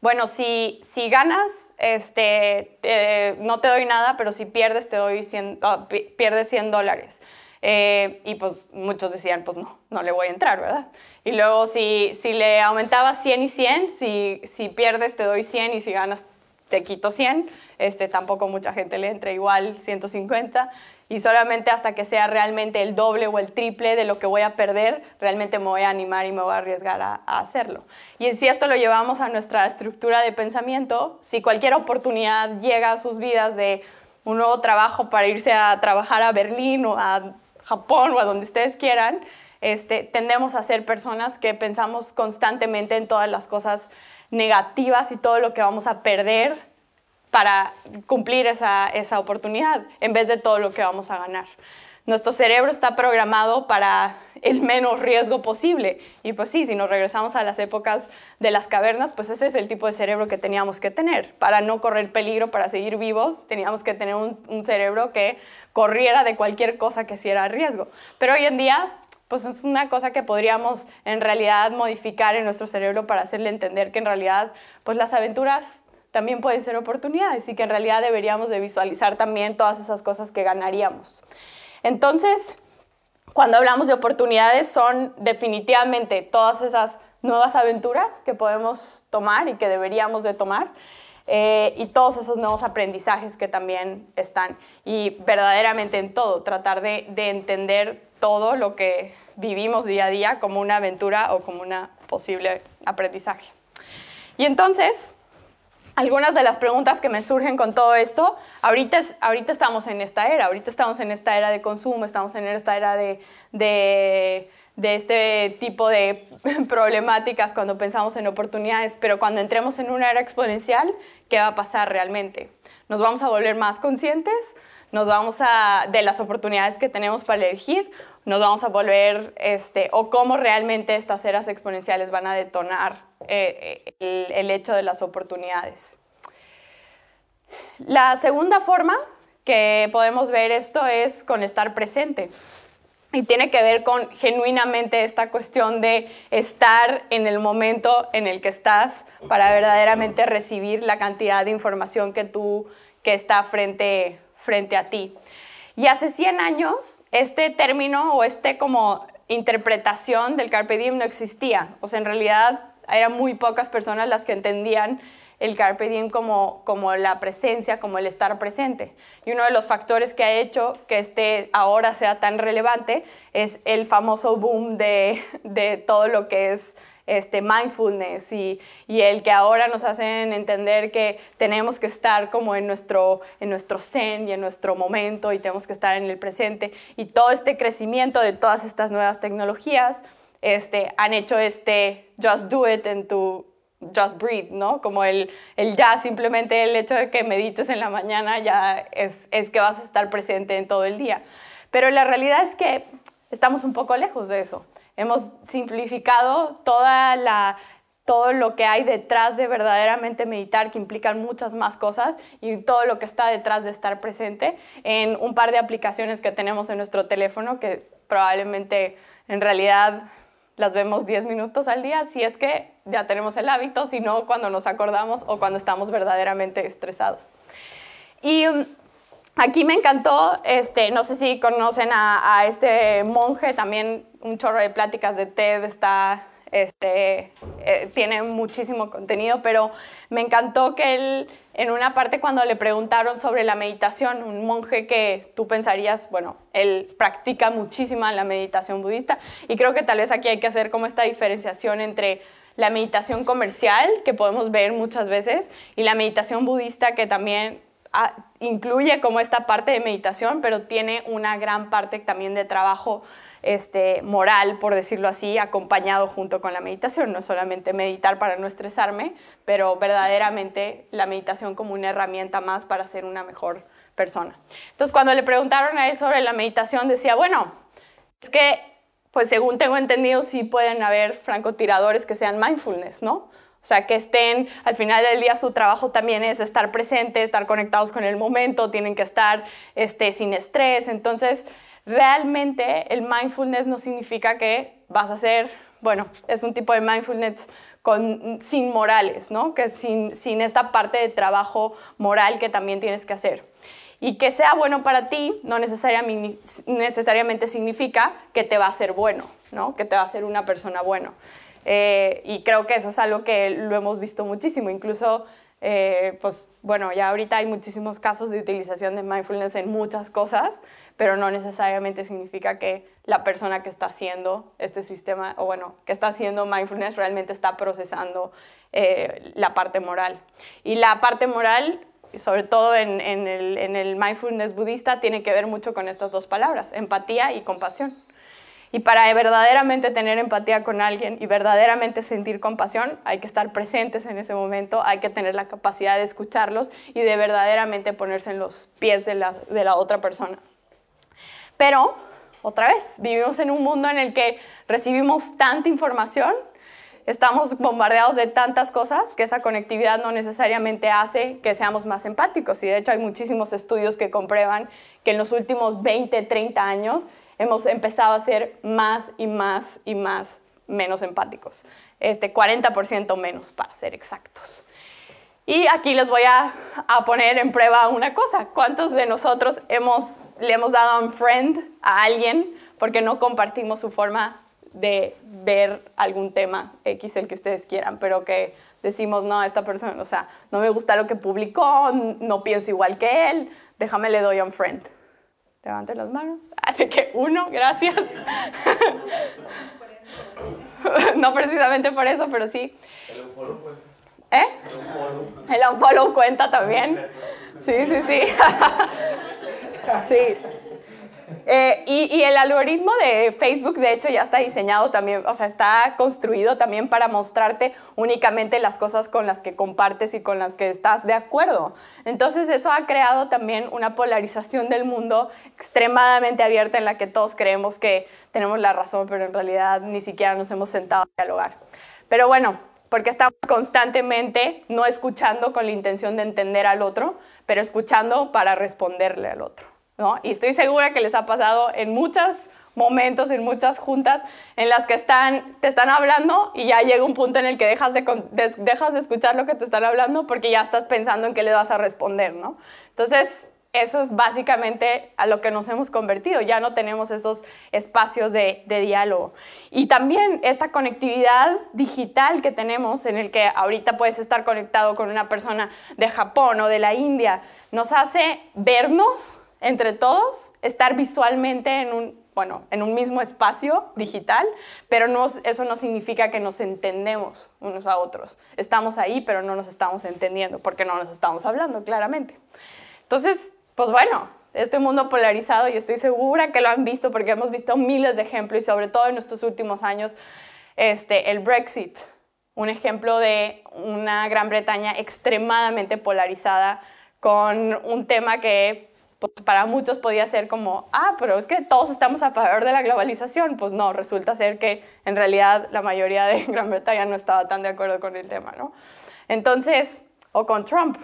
bueno, si, ganas, este, no te doy nada, pero si pierdes, te doy 100, ah, pierdes 100 dólares. Eh, y pues muchos decían, pues no, no le voy a entrar, ¿verdad? Y luego si, si le aumentabas 100 y 100, si, si pierdes te doy 100 y si ganas te quito 100, este, tampoco mucha gente le entra igual 150 y solamente hasta que sea realmente el doble o el triple de lo que voy a perder, realmente me voy a animar y me voy a arriesgar a, hacerlo. Y si esto lo llevamos a nuestra estructura de pensamiento, si cualquier oportunidad llega a sus vidas de un nuevo trabajo para irse a trabajar a Berlín o a Japón o a donde ustedes quieran, este, tendemos a ser personas que pensamos constantemente en todas las cosas negativas y todo lo que vamos a perder para cumplir esa, oportunidad en vez de todo lo que vamos a ganar. Nuestro cerebro está programado para el menos riesgo posible. Y pues sí, si nos regresamos a las épocas de las cavernas, pues ese es el tipo de cerebro que teníamos que tener. Para no correr peligro, para seguir vivos, teníamos que tener un, un cerebro que corriera de cualquier cosa que hiciera riesgo. Pero hoy en día, pues es una cosa que podríamos en realidad modificar en nuestro cerebro para hacerle entender que en realidad, pues las aventuras también pueden ser oportunidades y que en realidad deberíamos de visualizar también todas esas cosas que ganaríamos. Entonces, cuando hablamos de oportunidades son definitivamente todas esas nuevas aventuras que podemos tomar y que deberíamos de tomar. Eh, y todos esos nuevos aprendizajes que también están. Y verdaderamente en todo, tratar de, de entender todo lo que vivimos día a día como una aventura o como una posible aprendizaje. Y entonces, algunas de las preguntas que me surgen con todo esto, ahorita, ahorita estamos en esta era, ahorita estamos en esta era de consumo, estamos en esta era de, de, de este tipo de problemáticas cuando pensamos en oportunidades, pero cuando entremos en una era exponencial, ¿qué va a pasar realmente? ¿Nos vamos a volver más conscientes? nos vamos a, de las oportunidades que tenemos para elegir, nos vamos a volver, este, o cómo realmente estas eras exponenciales van a detonar eh, el, el hecho de las oportunidades. La segunda forma que podemos ver esto es con estar presente. Y tiene que ver con genuinamente esta cuestión de estar en el momento en el que estás para verdaderamente recibir la cantidad de información que tú que está frente frente a ti. Y hace 100 años este término o este como interpretación del carpe diem no existía. O sea, en realidad eran muy pocas personas las que entendían el carpe diem como, como la presencia, como el estar presente. Y uno de los factores que ha hecho que este ahora sea tan relevante es el famoso boom de, de todo lo que es este, mindfulness y, y, el que ahora nos hacen entender que tenemos que estar como en nuestro, en nuestro zen y en nuestro momento y tenemos que estar en el presente y todo este crecimiento de todas estas nuevas tecnologías este, han hecho este just do it en tu just breathe, ¿no? Como el, el ya, simplemente el hecho de que medites en la mañana ya es, es que vas a estar presente en todo el día. Pero la realidad es que estamos un poco lejos de eso. Hemos simplificado toda la, todo lo que hay detrás de verdaderamente meditar, que implican muchas más cosas, y todo lo que está detrás de estar presente en un par de aplicaciones que tenemos en nuestro teléfono, que probablemente en realidad las vemos 10 minutos al día, si es que ya tenemos el hábito, si no cuando nos acordamos o cuando estamos verdaderamente estresados. Y Aquí me encantó, este, no sé si conocen a, este monje, también un chorro de pláticas de TED está, este, eh, tiene muchísimo contenido, pero me encantó que él, en una parte cuando le preguntaron sobre la meditación, un monje que tú pensarías, bueno, él practica muchísima la meditación budista, y creo que tal vez aquí hay que hacer como esta diferenciación entre la meditación comercial, que podemos ver muchas veces, y la meditación budista, que también incluye como esta parte de meditación, pero tiene una gran parte también de trabajo este, moral, por decirlo así, acompañado junto con la meditación. No solamente meditar para no estresarme, pero verdaderamente la meditación como una herramienta más para ser una mejor persona. Entonces, cuando le preguntaron a él sobre la meditación, decía, bueno, es que, pues según tengo entendido, sí pueden haber francotiradores que sean mindfulness, ¿no? O sea, que estén, al final del día su trabajo también es estar presente, estar conectados con el momento, tienen que estar este, sin estrés. Entonces, realmente el mindfulness no significa que vas a ser, bueno, es un tipo de mindfulness con, sin morales, ¿no? Que sin, sin esta parte de trabajo moral que también tienes que hacer. Y que sea bueno para ti no necesariamente, necesariamente significa que te va a ser bueno, ¿no? Que te va a ser una persona bueno. Eh, y creo que eso es algo que lo hemos visto muchísimo, incluso eh, pues bueno, ya ahorita hay muchísimos casos de utilización de mindfulness en muchas cosas, pero no necesariamente significa que la persona que está haciendo este sistema, o bueno, que está haciendo mindfulness realmente está procesando eh, la parte moral. Y la parte moral, sobre todo en, el, en el mindfulness budista, tiene que ver mucho con estas dos palabras, empatía y compasión. Y para verdaderamente tener empatía con alguien y verdaderamente sentir compasión, hay que estar presentes en ese momento, hay que tener la capacidad de escucharlos y de verdaderamente ponerse en los pies de la, de la otra persona. Pero, otra vez, vivimos en un mundo en el que recibimos tanta información, estamos bombardeados de tantas cosas que esa conectividad no necesariamente hace que seamos más empáticos. Y de hecho hay muchísimos estudios que comprueban que en los últimos 20, 30 años hemos empezado a ser más y más y más menos empáticos. Este 40% menos, para ser exactos. Y aquí les voy a, poner en prueba una cosa. ¿Cuántos de nosotros hemos, le hemos dado un friend a alguien porque no compartimos su forma de ver algún tema X, el que ustedes quieran, pero que decimos, no, esta persona, o sea, no me gusta lo que publicó, no pienso igual que él, déjame le doy un friend. Levanten las manos. Hace que uno, gracias. no precisamente por eso, pero sí. El unfollow cuenta. ¿Eh? El unfollow cuenta también. Sí, sí, sí. sí. Eh, y, el algoritmo de Facebook, de hecho, ya está diseñado también, o sea, está construido también para mostrarte únicamente las cosas con las que compartes y con las que estás de acuerdo. Entonces, eso ha creado también una polarización del mundo extremadamente abierta en la que todos creemos que tenemos la razón, pero en realidad ni siquiera nos hemos sentado a dialogar. Pero bueno, porque estamos constantemente no escuchando con la intención de entender al otro, pero escuchando para responderle al otro. Y estoy segura que les ha pasado en muchos momentos, en muchas juntas en las que están, te están hablando y ya llega un punto en el que dejas de, dejas de escuchar lo que te están hablando porque ya estás pensando en qué le vas a responder, ¿no? Entonces, eso es básicamente a lo que nos hemos convertido. Ya no tenemos esos espacios de, de, diálogo. Y también esta conectividad digital que tenemos, en el que ahorita puedes estar conectado con una persona de Japón o de la India, nos hace vernos entre todos, estar visualmente en un, bueno, en un mismo espacio digital, pero no, eso no significa que nos entendemos unos a otros. Estamos ahí, pero no nos estamos entendiendo, porque no nos estamos hablando claramente. Entonces, pues bueno, este mundo polarizado, y estoy segura que lo han visto porque hemos visto miles de ejemplos, y sobre todo en estos últimos años, este, el Brexit, un ejemplo de una Gran Bretaña extremadamente polarizada con un tema que pues para muchos podía ser como, ah, pero es que todos estamos a favor de la globalización. Pues no, resulta ser que en realidad la mayoría de Gran Bretaña no estaba tan de acuerdo con el tema, ¿no? Entonces, o con Trump,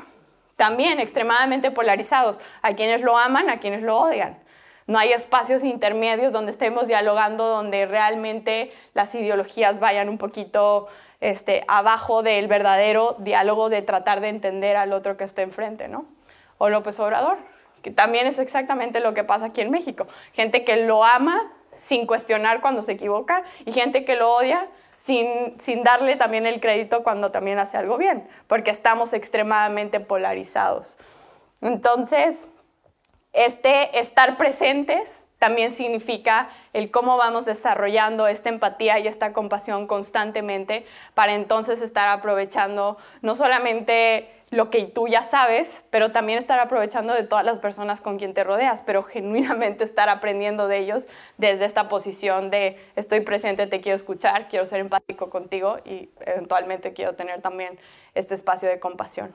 también extremadamente polarizados, a quienes lo aman, a quienes lo odian. No hay espacios intermedios donde estemos dialogando, donde realmente las ideologías vayan un poquito este, abajo del verdadero diálogo de tratar de entender al otro que está enfrente, ¿no? O López Obrador, que también es exactamente lo que pasa aquí en México. Gente que lo ama sin cuestionar cuando se equivoca y gente que lo odia sin, sin darle también el crédito cuando también hace algo bien, porque estamos extremadamente polarizados. Entonces, este estar presentes también significa el cómo vamos desarrollando esta empatía y esta compasión constantemente para entonces estar aprovechando no solamente lo que tú ya sabes, pero también estar aprovechando de todas las personas con quien te rodeas, pero genuinamente estar aprendiendo de ellos desde esta posición de estoy presente, te quiero escuchar, quiero ser empático contigo y eventualmente quiero tener también este espacio de compasión.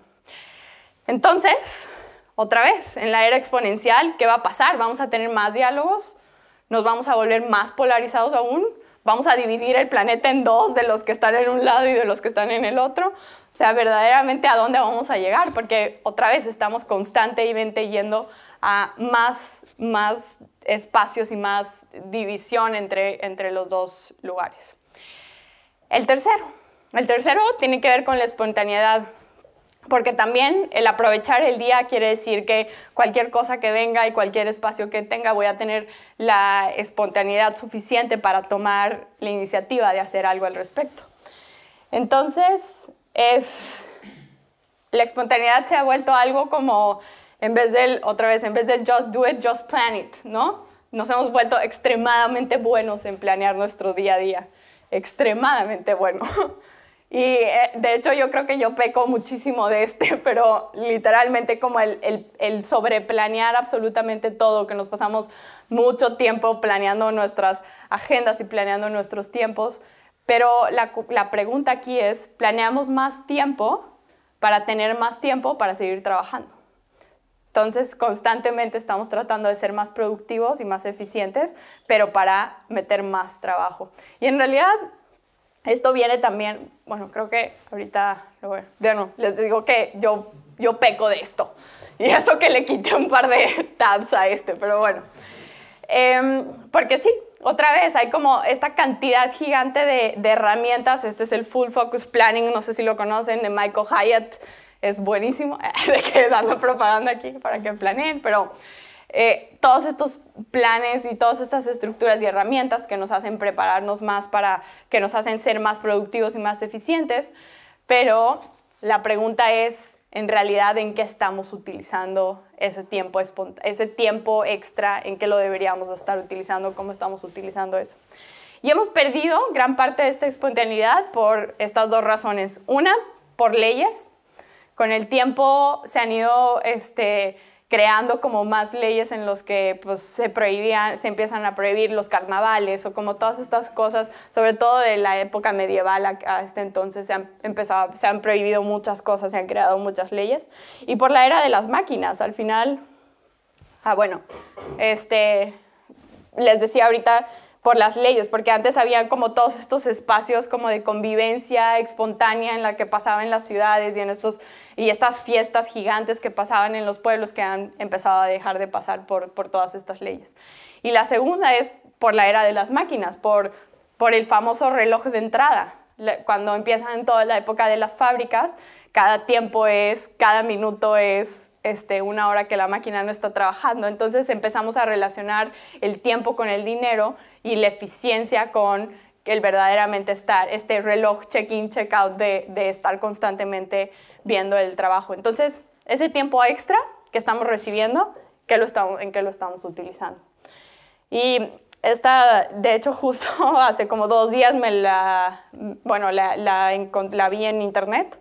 Entonces, otra vez, en la era exponencial, ¿qué va a pasar? ¿Vamos a tener más diálogos? ¿Nos vamos a volver más polarizados aún? vamos a dividir el planeta en dos, de los que están en un lado y de los que están en el otro. O sea, verdaderamente a dónde vamos a llegar, porque otra vez estamos constantemente yendo a más, más espacios y más división entre, entre los dos lugares. El tercero, el tercero tiene que ver con la espontaneidad. Porque también el aprovechar el día quiere decir que cualquier cosa que venga y cualquier espacio que tenga voy a tener la espontaneidad suficiente para tomar la iniciativa de hacer algo al respecto. Entonces, es, la espontaneidad se ha vuelto algo como, en vez del, otra vez, en vez del just do it, just plan it, ¿no? Nos hemos vuelto extremadamente buenos en planear nuestro día a día, extremadamente bueno. Y eh, de hecho yo creo que yo peco muchísimo de este, pero literalmente como el, el, el, sobreplanear absolutamente todo, que nos pasamos mucho tiempo planeando nuestras agendas y planeando nuestros tiempos. Pero la, la pregunta aquí es, ¿planeamos más tiempo para tener más tiempo para seguir trabajando? Entonces, constantemente estamos tratando de ser más productivos y más eficientes, pero para meter más trabajo. Y en realidad, esto viene también, bueno, creo que ahorita, bueno, les digo que yo, yo peco de esto. Y eso que le quité un par de tabs a este, pero bueno. Eh, porque sí, otra vez hay como esta cantidad gigante de, de, herramientas. Este es el Full Focus Planning, no sé si lo conocen, de Michael Hyatt. Es buenísimo, de que dando propaganda aquí para que planeen, pero eh, todos estos planes y todas estas estructuras y herramientas que nos hacen prepararnos más para, que nos hacen ser más productivos y más eficientes, pero la pregunta es, en realidad, ¿en qué estamos utilizando ese tiempo, ese tiempo extra? ¿En qué lo deberíamos estar utilizando? ¿Cómo estamos utilizando eso? Y hemos perdido gran parte de esta espontaneidad por estas dos razones. Una, por leyes. Con el tiempo se han ido... Este, creando como más leyes en los que pues, se prohibían, se empiezan a prohibir los carnavales o como todas estas cosas, sobre todo de la época medieval a, este entonces se han empezado, se han prohibido muchas cosas, se han creado muchas leyes. Y por la era de las máquinas, al final, ah bueno, este, les decía ahorita por las leyes, porque antes había como todos estos espacios como de convivencia espontánea en la que pasaba en las ciudades y en estos y estas fiestas gigantes que pasaban en los pueblos que han empezado a dejar de pasar por, por todas estas leyes. Y la segunda es por la era de las máquinas, por, por el famoso reloj de entrada. Cuando empiezan toda la época de las fábricas, cada tiempo es, cada minuto es este, una hora que la máquina no está trabajando. Entonces empezamos a relacionar el tiempo con el dinero y la eficiencia con el verdaderamente estar, este reloj check-in, check-out de, de, estar constantemente viendo el trabajo. Entonces, ese tiempo extra que estamos recibiendo, ¿qué lo estamos, ¿en qué lo estamos utilizando? Y esta, de hecho, justo hace como dos días me la, bueno, la, la, la vi en internet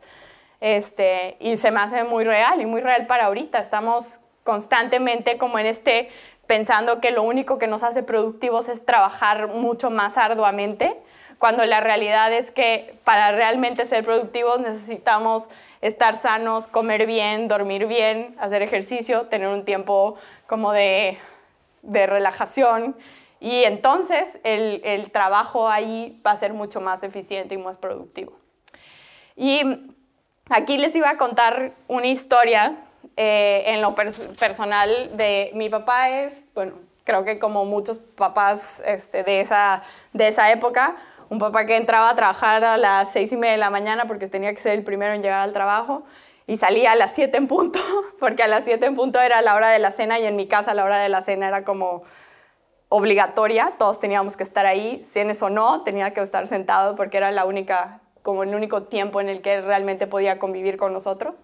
este, y se me hace muy real y muy real para ahorita. Estamos constantemente como en este pensando que lo único que nos hace productivos es trabajar mucho más arduamente, cuando la realidad es que para realmente ser productivos necesitamos estar sanos, comer bien, dormir bien, hacer ejercicio, tener un tiempo como de, de relajación y entonces el, el, trabajo ahí va a ser mucho más eficiente y más productivo. Y Aquí les iba a contar una historia eh, en lo personal de mi papá es, bueno, creo que como muchos papás este, de, esa, de esa época, un papá que entraba a trabajar a las seis y media de la mañana porque tenía que ser el primero en llegar al trabajo y salía a las siete en punto, porque a las siete en punto era la hora de la cena y en mi casa la hora de la cena era como obligatoria, todos teníamos que estar ahí, cenes o no, tenía que estar sentado porque era la única como el único tiempo en el que realmente podía convivir con nosotros.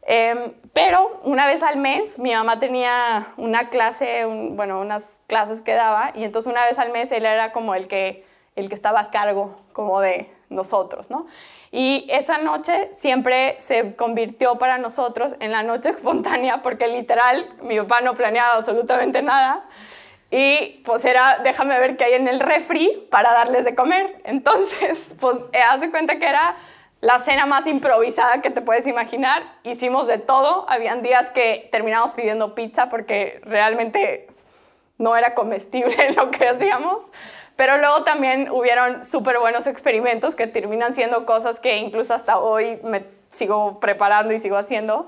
Em, pero una vez al mes mi mamá tenía una clase, bueno, unas clases que daba y entonces una vez al mes él era como el que, el que estaba a cargo como de nosotros, ¿no? Y esa noche siempre se convirtió para nosotros en la noche espontánea porque literal mi papá no planeaba absolutamente nada y pues era, déjame ver qué hay en el refri para darles de comer. Entonces, pues eh, haz de cuenta que era la cena más improvisada que te puedes imaginar. Hicimos de todo. Habían días que terminamos pidiendo pizza porque realmente no era comestible lo que hacíamos. Pero luego también hubieron súper buenos experimentos que terminan siendo cosas que incluso hasta hoy me sigo preparando y sigo haciendo,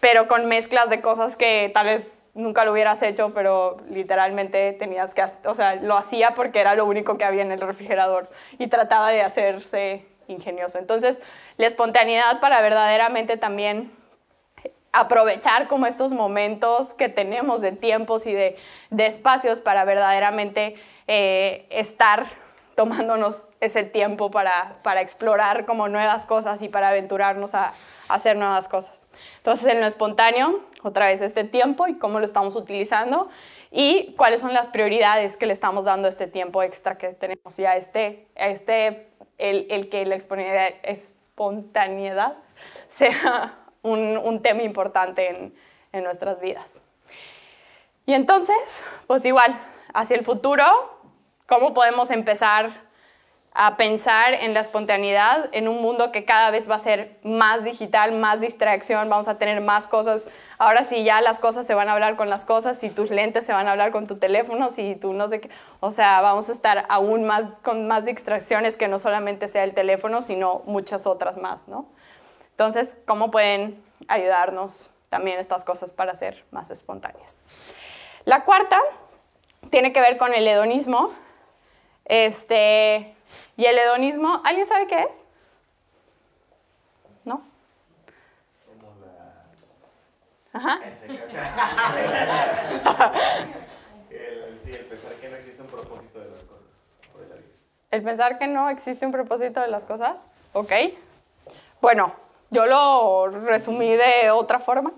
pero con mezclas de cosas que tal vez nunca lo hubieras hecho, pero literalmente tenías que, o sea, lo hacía porque era lo único que había en el refrigerador y trataba de hacerse ingenioso. Entonces, la espontaneidad para verdaderamente también aprovechar como estos momentos que tenemos de tiempos y de, espacios para verdaderamente eh, estar tomándonos ese tiempo para, explorar como nuevas cosas y para aventurarnos a, hacer nuevas cosas. Entonces, en lo espontáneo, otra vez este tiempo y cómo lo estamos utilizando y cuáles son las prioridades que le estamos dando a este tiempo extra que tenemos ya este, este el, que la espontaneidad sea un, tema importante en, en nuestras vidas. Y entonces, pues igual, hacia el futuro, ¿Cómo podemos empezar a pensar en la espontaneidad en un mundo que cada vez va a ser más digital, más distracción, vamos a tener más cosas. Ahora sí ya las cosas se van a hablar con las cosas, si tus lentes se van a hablar con tu teléfono, si tú no sé qué, o sea, vamos a estar aún más con más distracciones que no solamente sea el teléfono, sino muchas otras más, ¿no? Entonces, ¿cómo pueden ayudarnos también estas cosas para ser más espontáneas? La cuarta tiene que ver con el hedonismo, este, y el hedonismo, ¿alguien sabe qué es? ¿No? Ajá. el, sí, el pensar que no existe un propósito de las cosas. El pensar que no existe un propósito de las cosas, ok. Bueno, yo lo resumí de otra forma.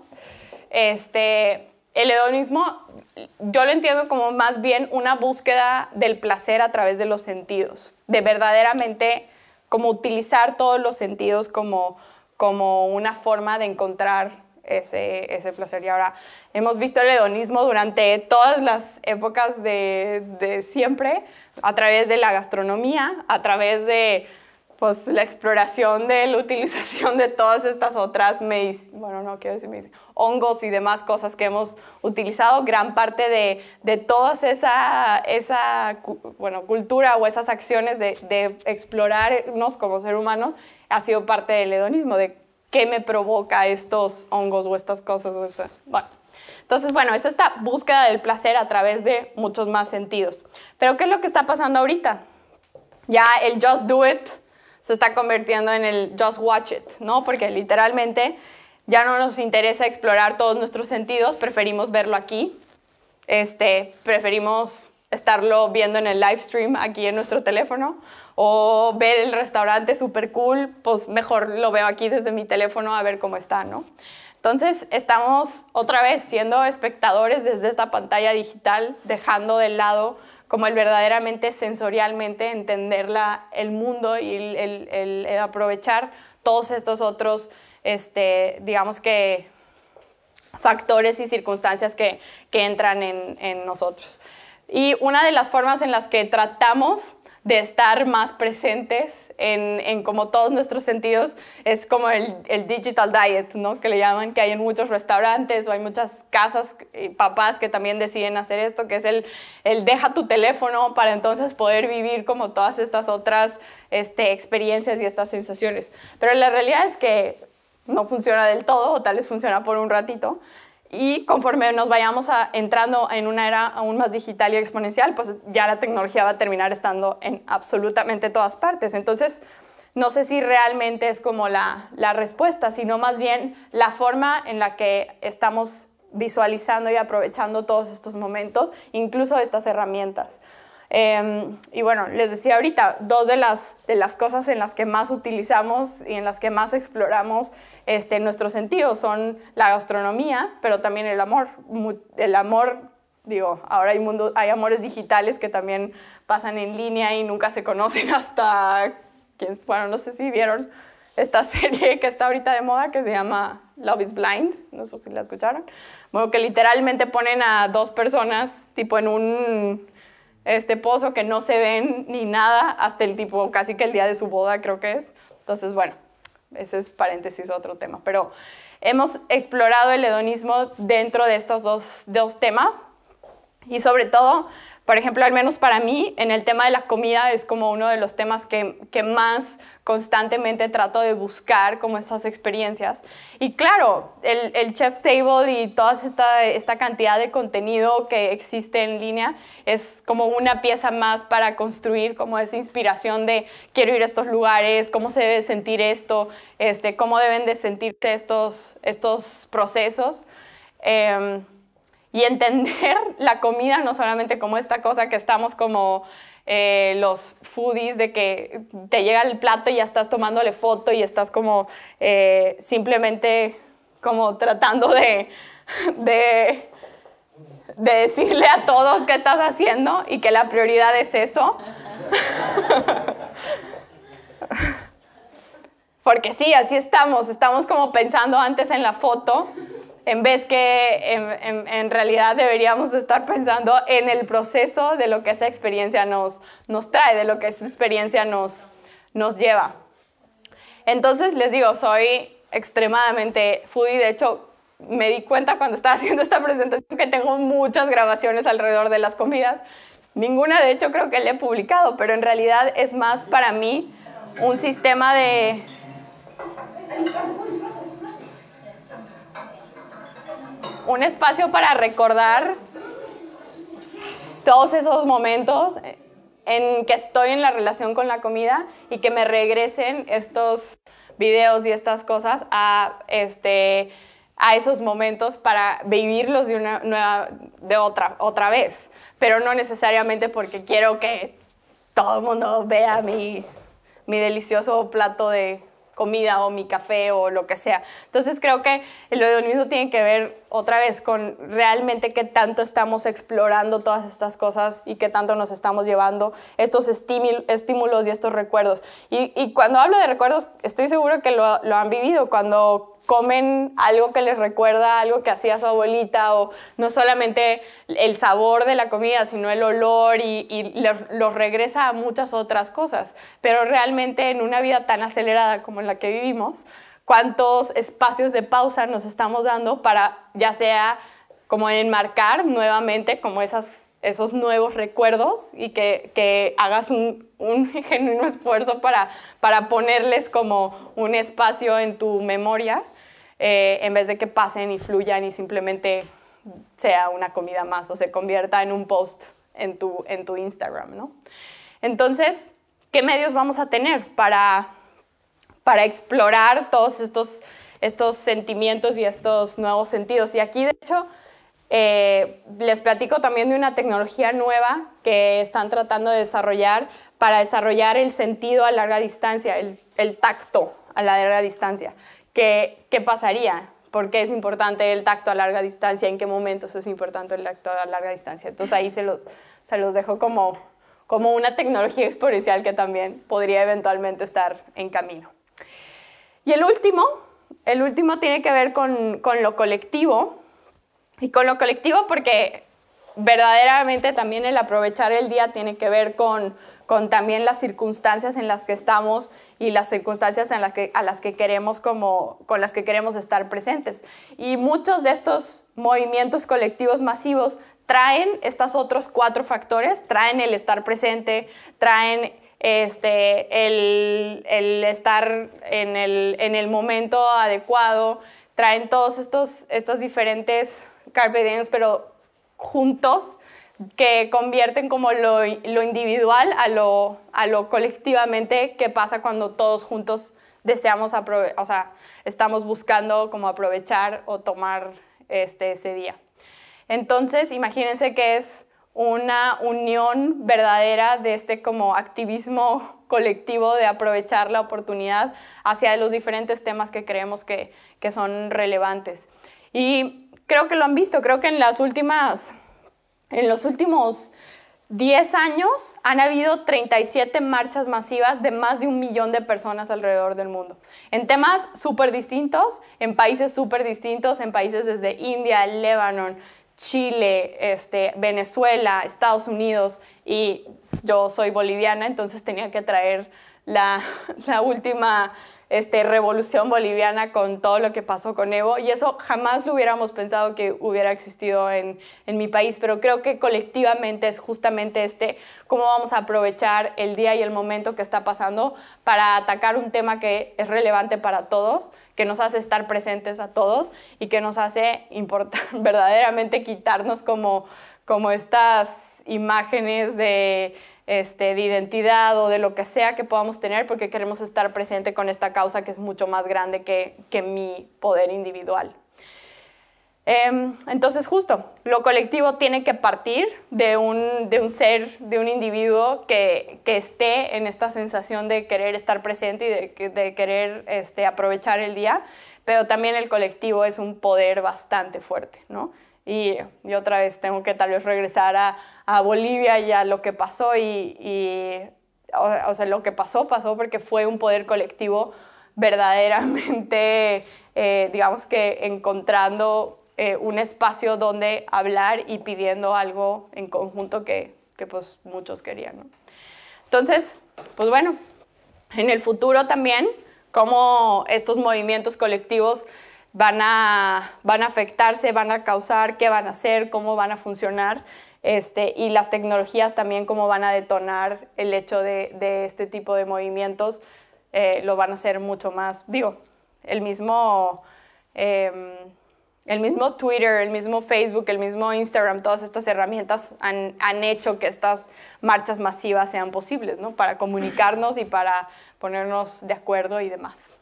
Este, el hedonismo yo lo entiendo como más bien una búsqueda del placer a través de los sentidos, de verdaderamente como utilizar todos los sentidos como, como una forma de encontrar ese, ese placer. Y ahora hemos visto el hedonismo durante todas las épocas de, de siempre, a través de la gastronomía, a través de pues la exploración de la utilización de todas estas otras, bueno, no quiero decir hongos y demás cosas que hemos utilizado, gran parte de, de toda esa, esa bueno, cultura o esas acciones de, de, explorarnos como ser humano ha sido parte del hedonismo, de qué me provoca estos hongos o estas cosas. bueno. Entonces, bueno, es esta búsqueda del placer a través de muchos más sentidos. Pero, ¿qué es lo que está pasando ahorita? Ya el just do it se está convirtiendo en el just watch it, ¿no? Porque literalmente ya no nos interesa explorar todos nuestros sentidos, preferimos verlo aquí, este, preferimos estarlo viendo en el live stream aquí en nuestro teléfono o ver el restaurante super cool, pues mejor lo veo aquí desde mi teléfono a ver cómo está, ¿no? Entonces estamos otra vez siendo espectadores desde esta pantalla digital, dejando de lado como el verdaderamente sensorialmente entender el mundo y el, aprovechar todos estos otros, este, digamos que, factores y circunstancias que, entran en, en nosotros. Y una de las formas en las que tratamos de estar más presentes en, como todos nuestros sentidos es como el, el, digital diet, ¿no? Que le llaman, que hay en muchos restaurantes o hay muchas casas y papás que también deciden hacer esto, que es el, el deja tu teléfono para entonces poder vivir como todas estas otras este, experiencias y estas sensaciones. Pero la realidad es que no funciona del todo o tal vez funciona por un ratito. Y conforme nos vayamos entrando en una era aún más digital y exponencial, pues ya la tecnología va a terminar estando en absolutamente todas partes. Entonces, no sé si realmente es como la, la respuesta, sino más bien la forma en la que estamos visualizando y aprovechando todos estos momentos, incluso estas herramientas. Em, y bueno, les decía ahorita, dos de las, de las cosas en las que más utilizamos y en las que más exploramos este, nuestros sentidos son la gastronomía, pero también el amor. El amor, digo, ahora hay, mundo, hay amores digitales que también pasan en línea y nunca se conocen hasta, bueno, no sé si vieron esta serie que está ahorita de moda que se llama Love is Blind, no sé si la escucharon. Bueno, que literalmente ponen a dos personas tipo en un este pozo que no se ven ni nada hasta el tipo, casi que el día de su boda creo que es. Entonces, bueno, ese es paréntesis otro tema. Pero hemos explorado el hedonismo dentro de estos dos, dos temas y sobre todo por ejemplo, al menos para mí, en el tema de la comida es como uno de los temas que, que más constantemente trato de buscar como estas experiencias. Y claro, el, el Chef Table y toda esta, esta cantidad de contenido que existe en línea es como una pieza más para construir como esa inspiración de quiero ir a estos lugares, cómo se debe sentir esto, este, cómo deben de sentirse estos, estos procesos. Em, y entender la comida no solamente como esta cosa que estamos como eh, los foodies de que te llega el plato y ya estás tomándole foto y estás como eh, simplemente como tratando de, de, de decirle a todos qué estás haciendo y que la prioridad es eso. Porque sí, así estamos, estamos como pensando antes en la foto en vez que en, realidad deberíamos estar pensando en el proceso de lo que esa experiencia nos, nos trae, de lo que esa experiencia nos, nos lleva. Entonces les digo, soy extremadamente foodie, de hecho me di cuenta cuando estaba haciendo esta presentación que tengo muchas grabaciones alrededor de las comidas. Ninguna de hecho creo que le he publicado, pero en realidad es más para mí un sistema de un espacio para recordar todos esos momentos en que estoy en la relación con la comida y que me regresen estos videos y estas cosas a, este, a esos momentos para vivirlos de, una nueva, de otra, otra vez. Pero no necesariamente porque quiero que todo el mundo vea mi, mi delicioso plato de comida o mi café o lo que sea. Entonces creo que el hedonismo tiene que ver otra vez con realmente qué tanto estamos explorando todas estas cosas y qué tanto nos estamos llevando estos estímulos y estos recuerdos. Y, cuando hablo de recuerdos, estoy seguro que lo, lo han vivido cuando comen algo que les recuerda algo que hacía su abuelita o no solamente el sabor de la comida, sino el olor y, los regresa a muchas otras cosas. Pero realmente en una vida tan acelerada como la que vivimos, ¿cuántos espacios de pausa nos estamos dando para ya sea como enmarcar nuevamente como esas esos nuevos recuerdos y que, hagas un, un, genuino esfuerzo para, para ponerles como un espacio en tu memoria eh, en vez de que pasen y fluyan y simplemente sea una comida más o se convierta en un post en tu, en tu Instagram, ¿no? Entonces, ¿qué medios vamos a tener para, para explorar todos estos, estos sentimientos y estos nuevos sentidos? Y aquí, de hecho, eh, les platico también de una tecnología nueva que están tratando de desarrollar para desarrollar el sentido a larga distancia, el, tacto a larga distancia. ¿qué, pasaría? ¿Por qué es importante el tacto a larga distancia? ¿En qué momentos es importante el tacto a larga distancia? Entonces ahí se los, se los dejo como, como una tecnología exponencial que también podría eventualmente estar en camino. Y el último, el último tiene que ver con lo colectivo. Y con lo colectivo porque verdaderamente también el aprovechar el día tiene que ver con con también las circunstancias en las que estamos y las circunstancias en las que, a las que queremos como, con las que queremos estar presentes. Y muchos de estos movimientos colectivos masivos traen estos otros cuatro factores, traen el estar presente, traen este, el, el estar en el, en el, momento adecuado, traen todos estos, estos diferentes carpe diems, pero juntos que convierten como lo, individual a lo, a lo colectivamente que pasa cuando todos juntos deseamos, o sea, estamos buscando como aprovechar o tomar este, ese día. Entonces, imagínense que es una unión verdadera de este como activismo colectivo de aprovechar la oportunidad hacia los diferentes temas que creemos que, que son relevantes. Y creo que lo han visto, creo que en las últimas en los últimos 10 años han habido 37 marchas masivas de más de un millón de personas alrededor del mundo, en temas súper distintos, en países súper distintos, en países desde India, Líbano, Chile, este, Venezuela, Estados Unidos y yo soy boliviana, entonces tenía que traer la, última este, revolución boliviana con todo lo que pasó con Evo y eso jamás lo hubiéramos pensado que hubiera existido en, en mi país, pero creo que colectivamente es justamente este, cómo vamos a aprovechar el día y el momento que está pasando para atacar un tema que es relevante para todos, que nos hace estar presentes a todos y que nos hace importar, verdaderamente quitarnos como, como estas imágenes de este, de identidad o de lo que sea que podamos tener, porque queremos estar presente con esta causa que es mucho más grande que, que mi poder individual. Em, entonces, justo, lo colectivo tiene que partir de un, de un ser, de un individuo que, que, esté en esta sensación de querer estar presente y de, querer este, aprovechar el día, pero también el colectivo es un poder bastante fuerte, ¿no? Y, y, otra vez tengo que tal vez regresar a, a Bolivia y a lo que pasó y, o, sea, lo que pasó pasó porque fue un poder colectivo verdaderamente, eh, digamos que encontrando eh, un espacio donde hablar y pidiendo algo en conjunto que, que pues muchos querían. ¿no? Entonces, pues bueno, en el futuro también, cómo estos movimientos colectivos van a, van a afectarse, van a causar, qué van a hacer, cómo van a funcionar. Este, y las tecnologías también cómo van a detonar el hecho de, este tipo de movimientos, eh, lo van a hacer mucho más, digo, el mismo, eh, el mismo Twitter, el mismo Facebook, el mismo Instagram, todas estas herramientas han, han hecho que estas marchas masivas sean posibles, ¿no? Para comunicarnos y para ponernos de acuerdo y demás.